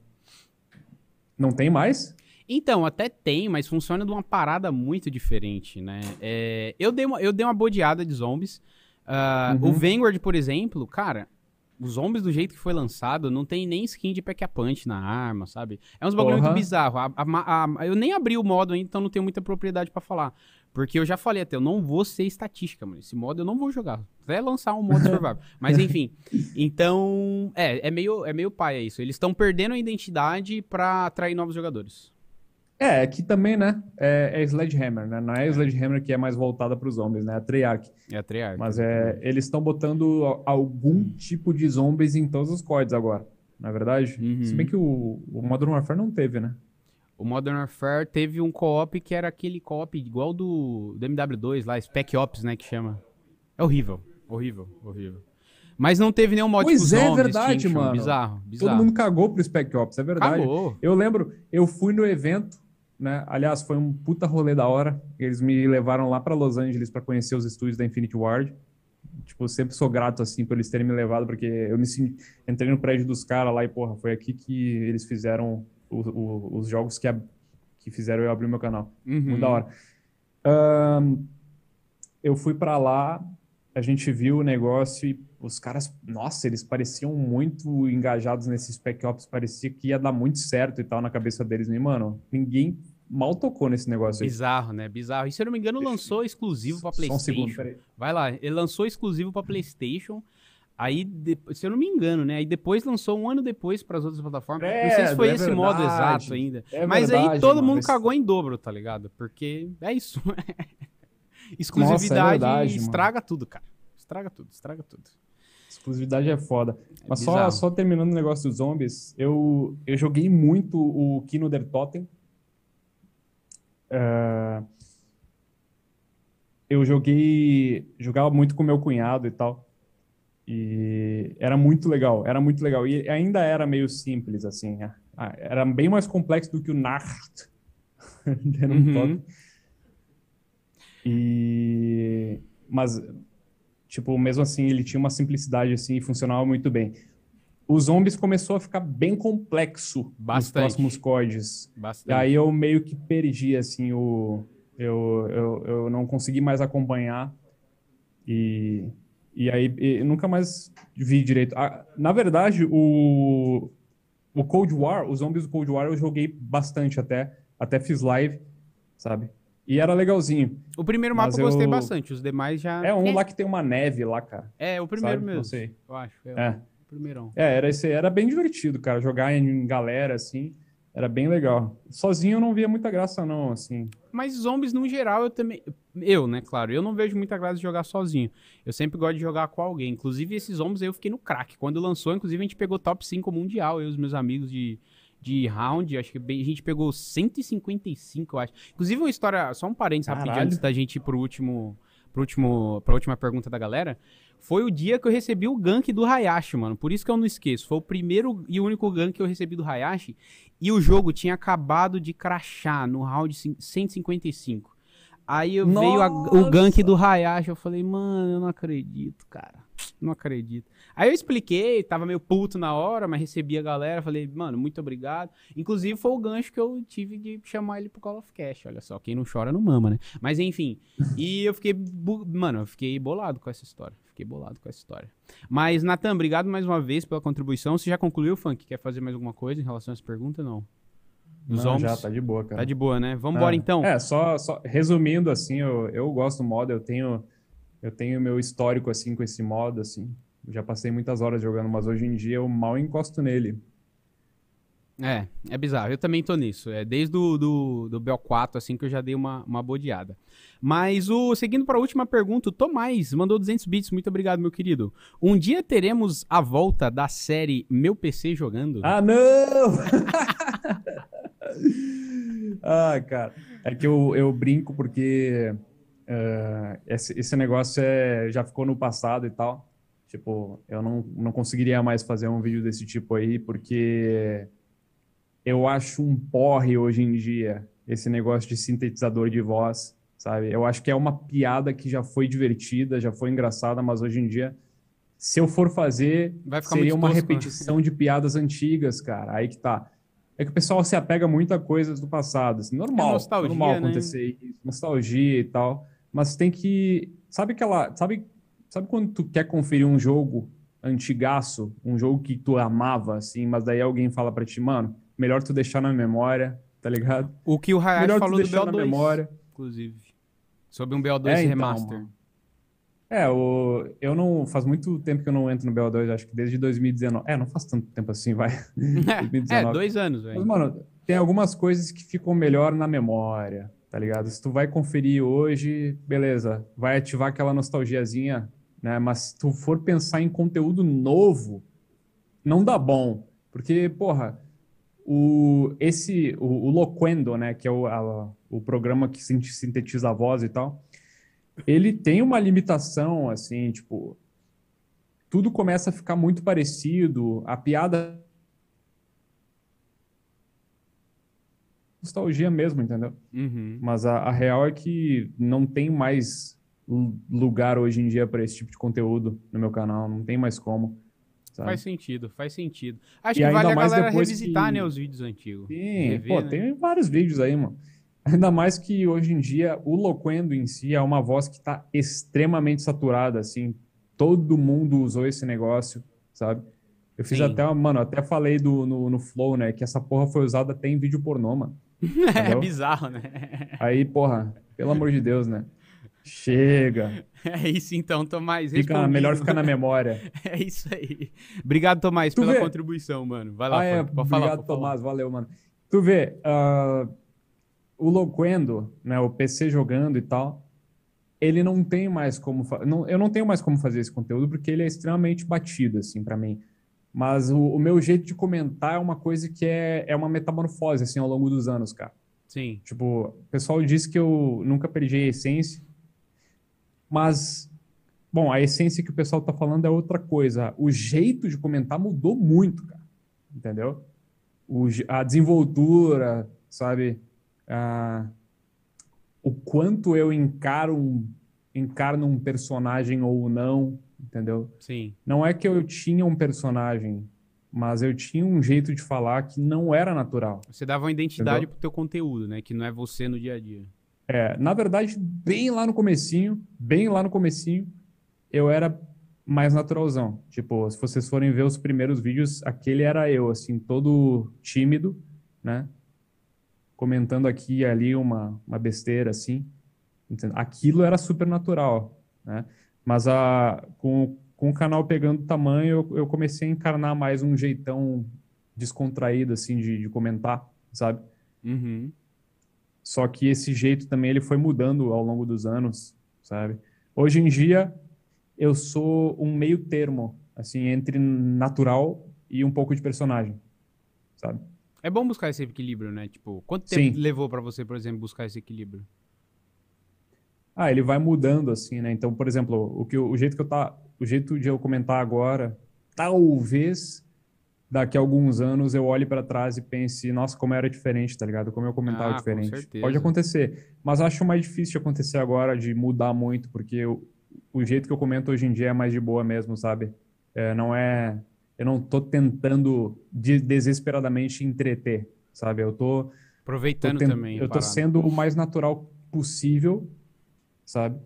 Não tem mais? Então, até tem, mas funciona de uma parada muito diferente, né? É, eu, dei uma, eu dei uma bodeada de zombies. Ah, Uhum. O Vanguard, por exemplo, cara, os zombies do jeito que foi lançado, não tem nem skin de pack-a-punch na arma, sabe? É uns bagulho Porra. muito bizarro. A- a- a- eu nem abri o modo ainda, então não tenho muita propriedade pra falar. Porque eu já falei até, eu não vou ser estatística, mano. Esse modo eu não vou jogar. Até lançar um modo survival. Mas enfim. Então, é, é meio, é meio paia isso. Eles estão perdendo a identidade pra atrair novos jogadores. É, que também, né? É, é Sledgehammer, né? Não é Sledgehammer que é mais voltada para os zombies, né? É a Treyarch. É a Treyarch. Mas é, eles estão botando algum tipo de zombies em todos os CODs agora, não é verdade? Uhum. Se bem que o, o Modern Warfare não teve, né? O Modern Warfare teve um co-op que era aquele co-op igual do, do MW2 lá, Spec Ops, né, que chama. É horrível, horrível, horrível. Mas não teve nenhum mod Pois é, zombies, verdade, mano. Bizarro, bizarro. Todo mundo cagou pro Spec Ops, é verdade. Cagou. Eu lembro, eu fui no evento, né? Aliás, foi um puta rolê da hora. Eles me levaram lá pra Los Angeles pra conhecer os estúdios da Infinity Ward. Tipo, sempre sou grato, assim, por eles terem me levado, porque eu me entrei no prédio dos caras lá e, porra, foi aqui que eles fizeram o- o- os jogos que, que fizeram eu abrir meu canal. Uhum. Muito da hora. Ahn, eu fui pra lá, a gente viu o negócio e os caras, nossa, eles pareciam muito engajados nesse Spec Ops, parecia que ia dar muito certo e tal na cabeça deles. E, mano, ninguém mal tocou nesse negócio aí. Bizarro, né? Bizarro. E se eu não me engano, lançou exclusivo pra Só um segundo, PlayStation. peraí. Vai lá, ele lançou exclusivo pra PlayStation. Aí, se eu não me engano, né? Aí depois lançou um ano depois pras outras plataformas. não sei se Credo, foi é esse modo verdade. exato ainda. É Mas aí verdade, todo mano, mundo esse- cagou em dobro, tá ligado? Porque é isso. Exclusividade verdade, mano. estraga tudo, cara. Estraga tudo, estraga tudo. Exclusividade é foda. Mas só, só terminando o negócio dos zombies, eu, eu joguei muito o Kino der Totem. É, eu joguei, jogava muito com meu cunhado e tal. E era muito legal, era muito legal. E ainda era meio simples, assim. né? Ah, Era bem mais complexo do que o Nacht. Uhum. E... Mas, tipo, mesmo assim, ele tinha uma simplicidade, assim, e funcionava muito bem. Os zombies começou a ficar bem complexo nos Bastante. próximos CODs. E Bastante. aí eu meio que perdi, assim, o... Eu, eu, eu não consegui mais acompanhar. E, e aí e nunca mais vi direito. Ah, na verdade, o, o Cold War, os zombies do Cold War eu joguei bastante até. Até fiz live, sabe? E era legalzinho. O primeiro mapa eu gostei eu- bastante, os demais já. É um lá que tem uma neve lá, cara. É, o primeiro sabe? mesmo. Não sei. Eu acho. É, É. primeirão. É, era, esse, era bem divertido, cara. Jogar em galera, assim, era bem legal. Sozinho eu não via muita graça, não, assim. Mas zombies, no geral, eu também. Eu, né, claro, eu não vejo muita graça de jogar sozinho. Eu sempre gosto de jogar com alguém. Inclusive, esses zombies aí eu fiquei no crack. Quando lançou, inclusive, a gente pegou top 5 mundial, eu e os meus amigos de, de round. Acho que bem- a gente pegou 155, eu acho. Inclusive, uma história, só um parênteses rapidinho antes da gente ir pro último. Pro último, pra última pergunta da galera. Foi o dia que eu recebi o gank do Hayashi, mano. Por isso que eu não esqueço. Foi o primeiro e único gank que eu recebi do Hayashi. E o jogo tinha acabado de crashar no round cin- 155. Aí eu veio a- o gank do Hayashi. Eu falei, mano, eu não acredito, cara. Não acredito. Aí eu expliquei, tava meio puto na hora, mas recebi a galera. Falei, mano, muito obrigado. Inclusive foi o gancho que eu tive de chamar ele pro Call of Cash. Olha só, quem não chora não mama, né? Mas enfim. E eu fiquei, mano, eu fiquei bolado com essa história. Fiquei bolado com essa história. Mas, Natan, obrigado mais uma vez pela contribuição. Você já concluiu, Funk? Quer fazer mais alguma coisa em relação a essa pergunta? Não. Dos Não, zombies? já, tá de boa, cara. Tá de boa, né? Vambora Ah, então. É, só, só resumindo, assim, eu, eu gosto do modo, eu tenho eu tenho meu histórico, assim, com esse modo, assim. Eu já passei muitas horas jogando, mas hoje em dia eu mal encosto nele. É, é bizarro. Eu também tô nisso. É desde o do, do Bel 4, assim, que eu já dei uma, uma bodeada. Mas o seguindo para a última pergunta, o Tomás mandou 200 bits. Muito obrigado, meu querido. Um dia teremos a volta da série Meu PC jogando? Ah, não! ah, cara. É que eu, eu brinco porque eh, esse, esse negócio é, já ficou no passado e tal. Tipo, eu não, não conseguiria mais fazer um vídeo desse tipo aí, porque eu acho um porre hoje em dia esse negócio de sintetizador de voz, sabe? Eu acho que é uma piada que já foi divertida, já foi engraçada, mas hoje em dia, se eu for fazer, Vai ficar seria uma tosco, né? repetição de piadas antigas, cara. Aí que tá. É que o pessoal se apega muito a coisas do passado. Assim, normal, É normal né? acontecer isso, nostalgia e tal. Mas tem que. Sabe aquela. Sabe, sabe quando tu quer conferir um jogo antigaço, um jogo que tu amava, assim, mas daí alguém fala pra ti, mano, melhor tu deixar na memória, tá ligado? O que o Hayashi melhor tu falou do deixar BO2, na memória. inclusive. Sobre um BO2 É, então, remaster. mano. É, o, eu não. Faz muito tempo que eu não entro no BO2, acho que desde 2019. É, não faz tanto tempo assim, vai. é, 2019. dois anos, Mas, velho. mano, tem algumas coisas que ficam melhor na memória, tá ligado? Se tu vai conferir hoje, beleza, vai ativar aquela nostalgiazinha, né? Mas se tu for pensar em conteúdo novo, não dá bom. Porque, porra, o, esse, o, o Loquendo, né, que é o, a, o programa que sintetiza a voz e tal, ele tem uma limitação, assim, tipo, tudo começa a ficar muito parecido, a piada nostalgia mesmo, entendeu? Uhum. Mas a, a real é que não tem mais lu- lugar hoje em dia para esse tipo de conteúdo no meu canal, não tem mais como. Sabe? Faz sentido, faz sentido. Acho E que vale a galera revisitar, que- né, os vídeos antigos. Sim, Rever, pô, né? tem vários vídeos aí, mano. Ainda mais que hoje em dia o Loquendo em si é uma voz que tá extremamente saturada, assim. Todo mundo usou esse negócio, sabe? Eu fiz Sim. até, uma- mano, até falei do, no, no Flow, né? Que essa porra foi usada até em vídeo pornô, mano. é bizarro, né? Aí, porra, pelo amor de Deus, né? Chega. É isso então, Tomás. Fica, melhor ficar na memória. É isso aí. Obrigado, Tomás, Tu pela vê? contribuição, mano. Vai lá, Ah, é, pode falar. obrigado, pode falar. Tomás. Valeu, mano. Tu vê, ah, o Loquendo, né, o PC jogando e tal, ele não tem mais como... Não, eu não tenho mais como fazer esse conteúdo porque ele é extremamente batido, assim, pra mim. Mas o, o meu jeito de comentar é uma coisa que é, é uma metamorfose, assim, ao longo dos anos, cara. Sim. Tipo, o pessoal diz que eu nunca perdi a essência, mas, bom, a essência que o pessoal tá falando é outra coisa. O jeito de comentar mudou muito, cara. Entendeu? O a desenvoltura, sabe? Ah, o quanto eu encaro um, encarno um personagem ou não, entendeu? Sim. Não é que eu tinha um personagem, mas eu tinha um jeito de falar que não era natural. Você dava uma identidade Entendeu? pro teu conteúdo, né? Que não é você no dia a dia. É, na verdade, bem lá no comecinho, bem lá no comecinho, eu era mais naturalzão. Tipo, se vocês forem ver os primeiros vídeos, aquele era eu, assim, todo tímido, né? Comentando aqui e ali uma, uma besteira, assim. Entende? Aquilo era super natural, né? Mas a, com, com o canal pegando tamanho, eu, eu comecei a encarnar mais um jeitão descontraído, assim, de, de comentar, sabe? Uhum. Só que esse jeito também ele foi mudando ao longo dos anos, sabe? Hoje em dia eu sou um meio termo, assim, entre natural e um pouco de personagem, sabe? É bom buscar esse equilíbrio, né? Tipo, quanto tempo Sim. levou pra você, por exemplo, buscar esse equilíbrio? Ah, ele vai mudando assim, né? Então, por exemplo, o que eu- o jeito que eu tá, o jeito de eu comentar agora, talvez daqui a alguns anos eu olhe para trás e pense, nossa, como era diferente, tá ligado? Como eu comentava Ah, com diferente. certeza. Pode acontecer, mas acho mais difícil de acontecer agora, de mudar muito, porque eu- o jeito que eu comento hoje em dia é mais de boa mesmo, sabe? É, não é, eu não tô tentando de- desesperadamente entreter, sabe? Eu tô Tô Aproveitando tent- também. Eu tô parada. sendo o mais natural possível, sabe?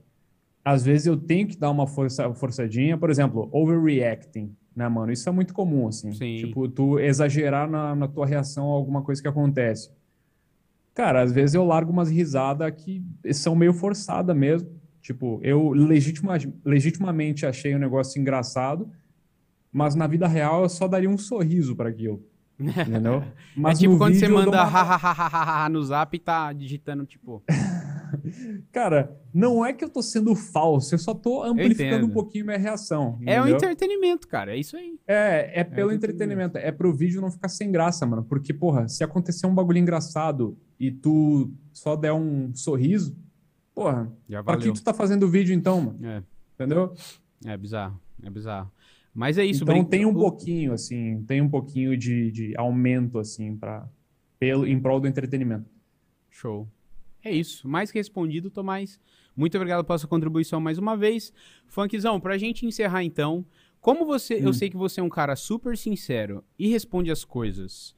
Às vezes eu tenho que dar uma força, forçadinha, por exemplo, overreacting, né, mano? Isso é muito comum, assim. Sim. Tipo, tu exagerar na, na tua reação a alguma coisa que acontece. Cara, às vezes eu largo umas risadas que são meio forçadas mesmo. Tipo, eu legitima, legitimamente achei o negócio engraçado, mas na vida real eu só daria um sorriso para aquilo. Entendeu? Mas é tipo quando você vídeo eu dou manda uma- hahaha no zap e tá digitando, tipo. Cara, não é que eu tô sendo falso, eu só tô amplificando um pouquinho minha reação. É um entendeu? entretenimento, cara. É isso aí. É, é pelo entretenimento. entretenimento, é pro vídeo não ficar sem graça, mano. Porque, porra, se acontecer um bagulho engraçado e tu só der um sorriso, porra, Já pra que valeu. tu tá fazendo o vídeo então, mano? É, Entendeu? é bizarro. É bizarro. Mas é isso, então brin- tem um o- pouquinho, assim, tem um pouquinho de, de aumento, assim, pra, pelo, em prol do entretenimento. Show. É isso. Mais que respondido, Tomás. Muito obrigado pela sua contribuição mais uma vez. Funkzão, pra gente encerrar então, como você. Eu Hum. sei que você é um cara super sincero e responde as coisas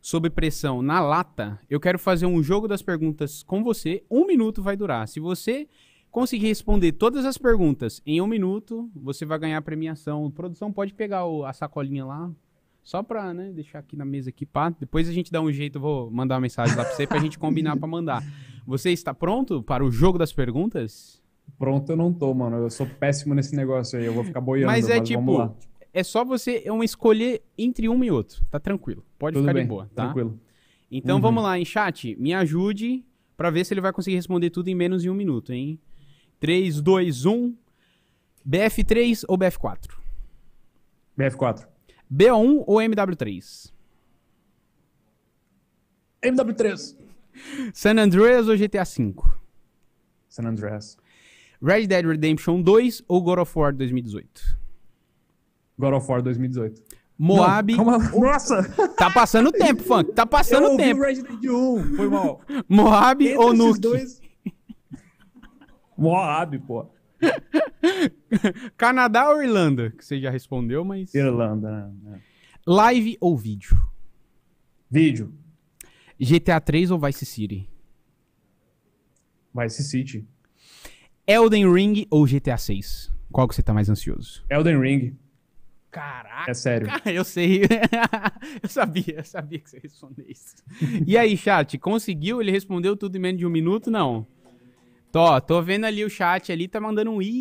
sob pressão na lata, eu quero fazer um jogo das perguntas com você. Um minuto vai durar. Se você conseguir responder todas as perguntas em um minuto, você vai ganhar a premiação. Produção, pode pegar o- a sacolinha lá. Só pra, né, deixar aqui na mesa aqui, pá. Depois a gente dá um jeito, eu vou mandar uma mensagem lá pra você pra gente combinar pra mandar. Você está pronto para o jogo das perguntas? Pronto, eu não tô, mano. Eu sou péssimo nesse negócio aí. Eu vou ficar boiando, Mas é vamos tipo, lá. é só você é um escolher entre um e outro. Tá tranquilo. Pode Tudo ficar bem, de boa, tá? tranquilo. Então Uhum. vamos lá, em chat, me ajude pra ver se ele vai conseguir responder tudo em menos de um minuto, hein? 3, 2, 1. BF3 ou BF4? BF4. BO1 ou MW3? MW3. San Andreas ou GTA V? San Andreas. Red Dead Redemption 2 ou God of War 2018? God of War 2018. Moab. Não, calma. Nossa! Tá passando tempo, funk. Tá passando eu tempo. o Resident 1. Foi mal. Moab Entre ou Nuke? dois... Moab, pô. Canadá ou Irlanda? Que você já respondeu, mas. Irlanda, né? Live ou vídeo? Vídeo. GTA 3 ou Vice City? Vice City. Elden Ring ou GTA 6? Qual que você tá mais ansioso? Elden Ring. Caraca, É sério. eu sei. eu sabia, eu sabia que você ia responder isso. E aí, chat, conseguiu? Ele respondeu tudo em menos de um minuto? Não. Tô, tô vendo ali o chat ali, tá mandando um i.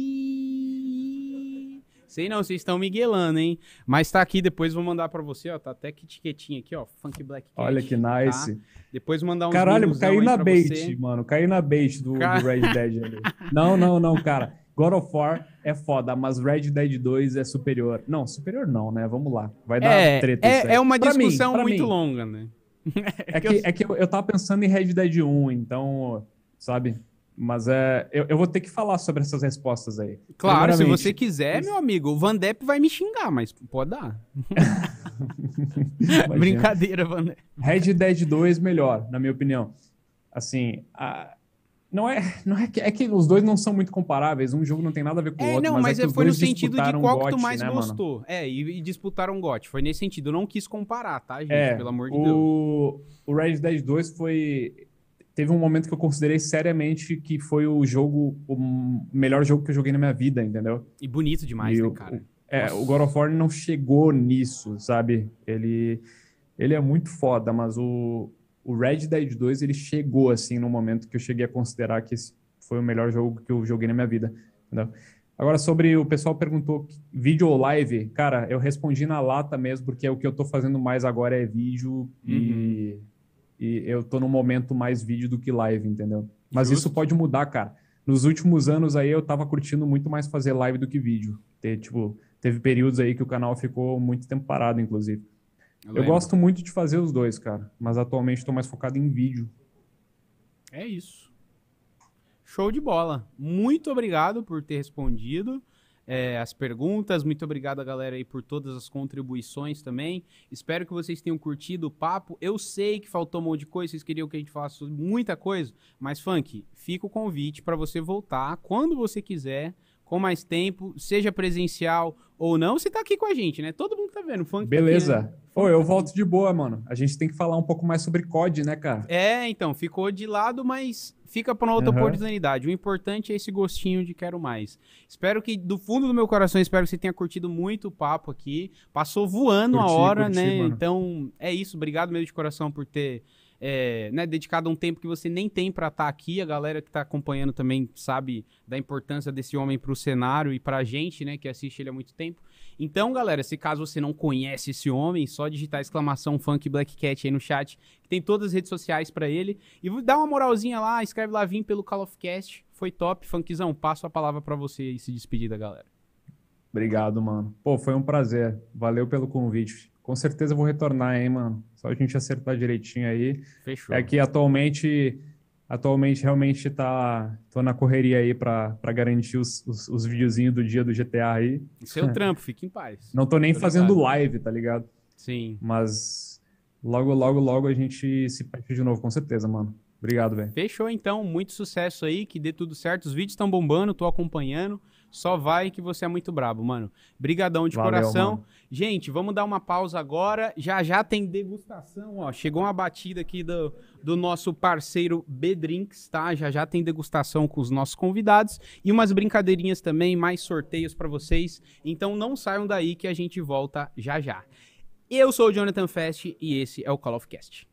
Sei não, vocês estão miguelando, hein? Mas tá aqui, depois vou mandar pra você, ó. Tá até que etiquetinha aqui, ó. Funk Black Cat, Olha que nice. tá? Depois mandar uns Caralho, caí aí na bait, você. mano. Caí na bait do, Ca- do Red Dead ali. Não, não, não, cara. God of War é foda, mas Red Dead 2 é superior. Não, superior não, né? Vamos lá. Vai dar É, treta é, é uma Pra discussão muito mim. longa, né? É que, é que eu, eu tava pensando em Red Dead 1, então, sabe? Mas é, eu, eu vou ter que falar sobre essas respostas aí. Claro, se você quiser, meu amigo, o Van Depp vai me xingar, mas pode dar. Brincadeira, Van Depp. Red Dead 2 melhor, na minha opinião. Assim, a- não é, não é que é que os dois não são muito comparáveis, um jogo não tem nada a ver com o É, outro, não, mas, mas, é que os foi no sentido de qual que tu mais né, mano? gostou. É, e, e disputaram GOT. Foi nesse sentido. Eu não quis comparar, tá, gente? É, Pelo amor de Deus. o, o Red Dead 2 foi. Teve um momento que eu considerei seriamente que foi o jogo, o melhor jogo que eu joguei na minha vida, entendeu? E bonito demais, E né, o- cara? É, Nossa. o God of War não chegou nisso, sabe? Ele, ele é muito foda, mas o, o Red Dead 2 ele chegou assim no momento que eu cheguei a considerar que esse foi o melhor jogo que eu joguei na minha vida, entendeu? Agora, sobre o pessoal perguntou vídeo ou live, cara, eu respondi na lata mesmo, porque o que eu tô fazendo mais agora é vídeo e, e eu tô num momento mais vídeo do que live, entendeu? Mas Justo. isso pode mudar, cara. Nos últimos anos aí eu tava curtindo muito mais fazer live do que vídeo. Ter, tipo, teve períodos aí que o canal ficou muito tempo parado, inclusive. Eu lembro. gosto muito de fazer os dois, cara, mas atualmente tô mais focado em vídeo. É isso. Show de bola. Muito obrigado por ter respondido é, as perguntas. Muito obrigado, galera, aí, por todas as contribuições também. Espero que vocês tenham curtido o papo. Eu sei que faltou um monte de coisa, vocês queriam que a gente falasse muita coisa, mas, Funk, fica o convite para você voltar quando você quiser, com mais tempo, seja presencial ou não. Você tá aqui com a gente, né? Todo mundo tá vendo. Funk tá aqui, Beleza. né? Pô, eu volto de boa, mano. A gente tem que falar um pouco mais sobre COD, né, cara? É, então, ficou de lado, mas fica para uma outra Aham. oportunidade. O importante é esse gostinho de quero mais. Espero que, do fundo do meu coração, espero que você tenha curtido muito o papo aqui. Passou voando a Curti, hora, curti, né? mano. Então, é isso. Obrigado mesmo de coração por ter é, né, dedicado um tempo que você nem tem para estar aqui. A galera que tá acompanhando também sabe da importância desse homem pro cenário e pra gente, né, que assiste ele há muito tempo. Então, galera, se caso você não conhece esse homem, só digitar exclamação Funk Black Cat aí no chat, que tem todas as redes sociais pra ele. E dá uma moralzinha lá, escreve lá, vim pelo Call of Cast. Foi top, Funkzão. Passo a palavra pra você e se despedir da galera. Obrigado, mano. Pô, foi um prazer. Valeu pelo convite. Com certeza eu vou retornar, hein, mano. Só a gente acertar direitinho aí. Fechou. É que atualmente, atualmente realmente tá, tô na correria aí pra, pra garantir os, os, os videozinhos do dia do GTA aí. Seu trampo, fique em paz. Não tô nem fazendo live, tá ligado? Sim. Mas logo, logo, logo a gente se fecha de novo, com certeza, mano. Obrigado, velho. Fechou então, muito sucesso aí, que dê tudo certo. Os vídeos estão bombando, tô acompanhando. Só vai que você é muito brabo, mano. Brigadão de Valeu, coração. mano. Gente, vamos dar uma pausa agora. Já já tem degustação, ó. Chegou uma batida aqui do, do nosso parceiro B-Drinks, tá? Já já tem degustação com os nossos convidados e umas brincadeirinhas também, mais sorteios pra vocês. Então não saiam daí que a gente volta já já. Eu sou o Jonathan Fest e esse é o Call of Cast.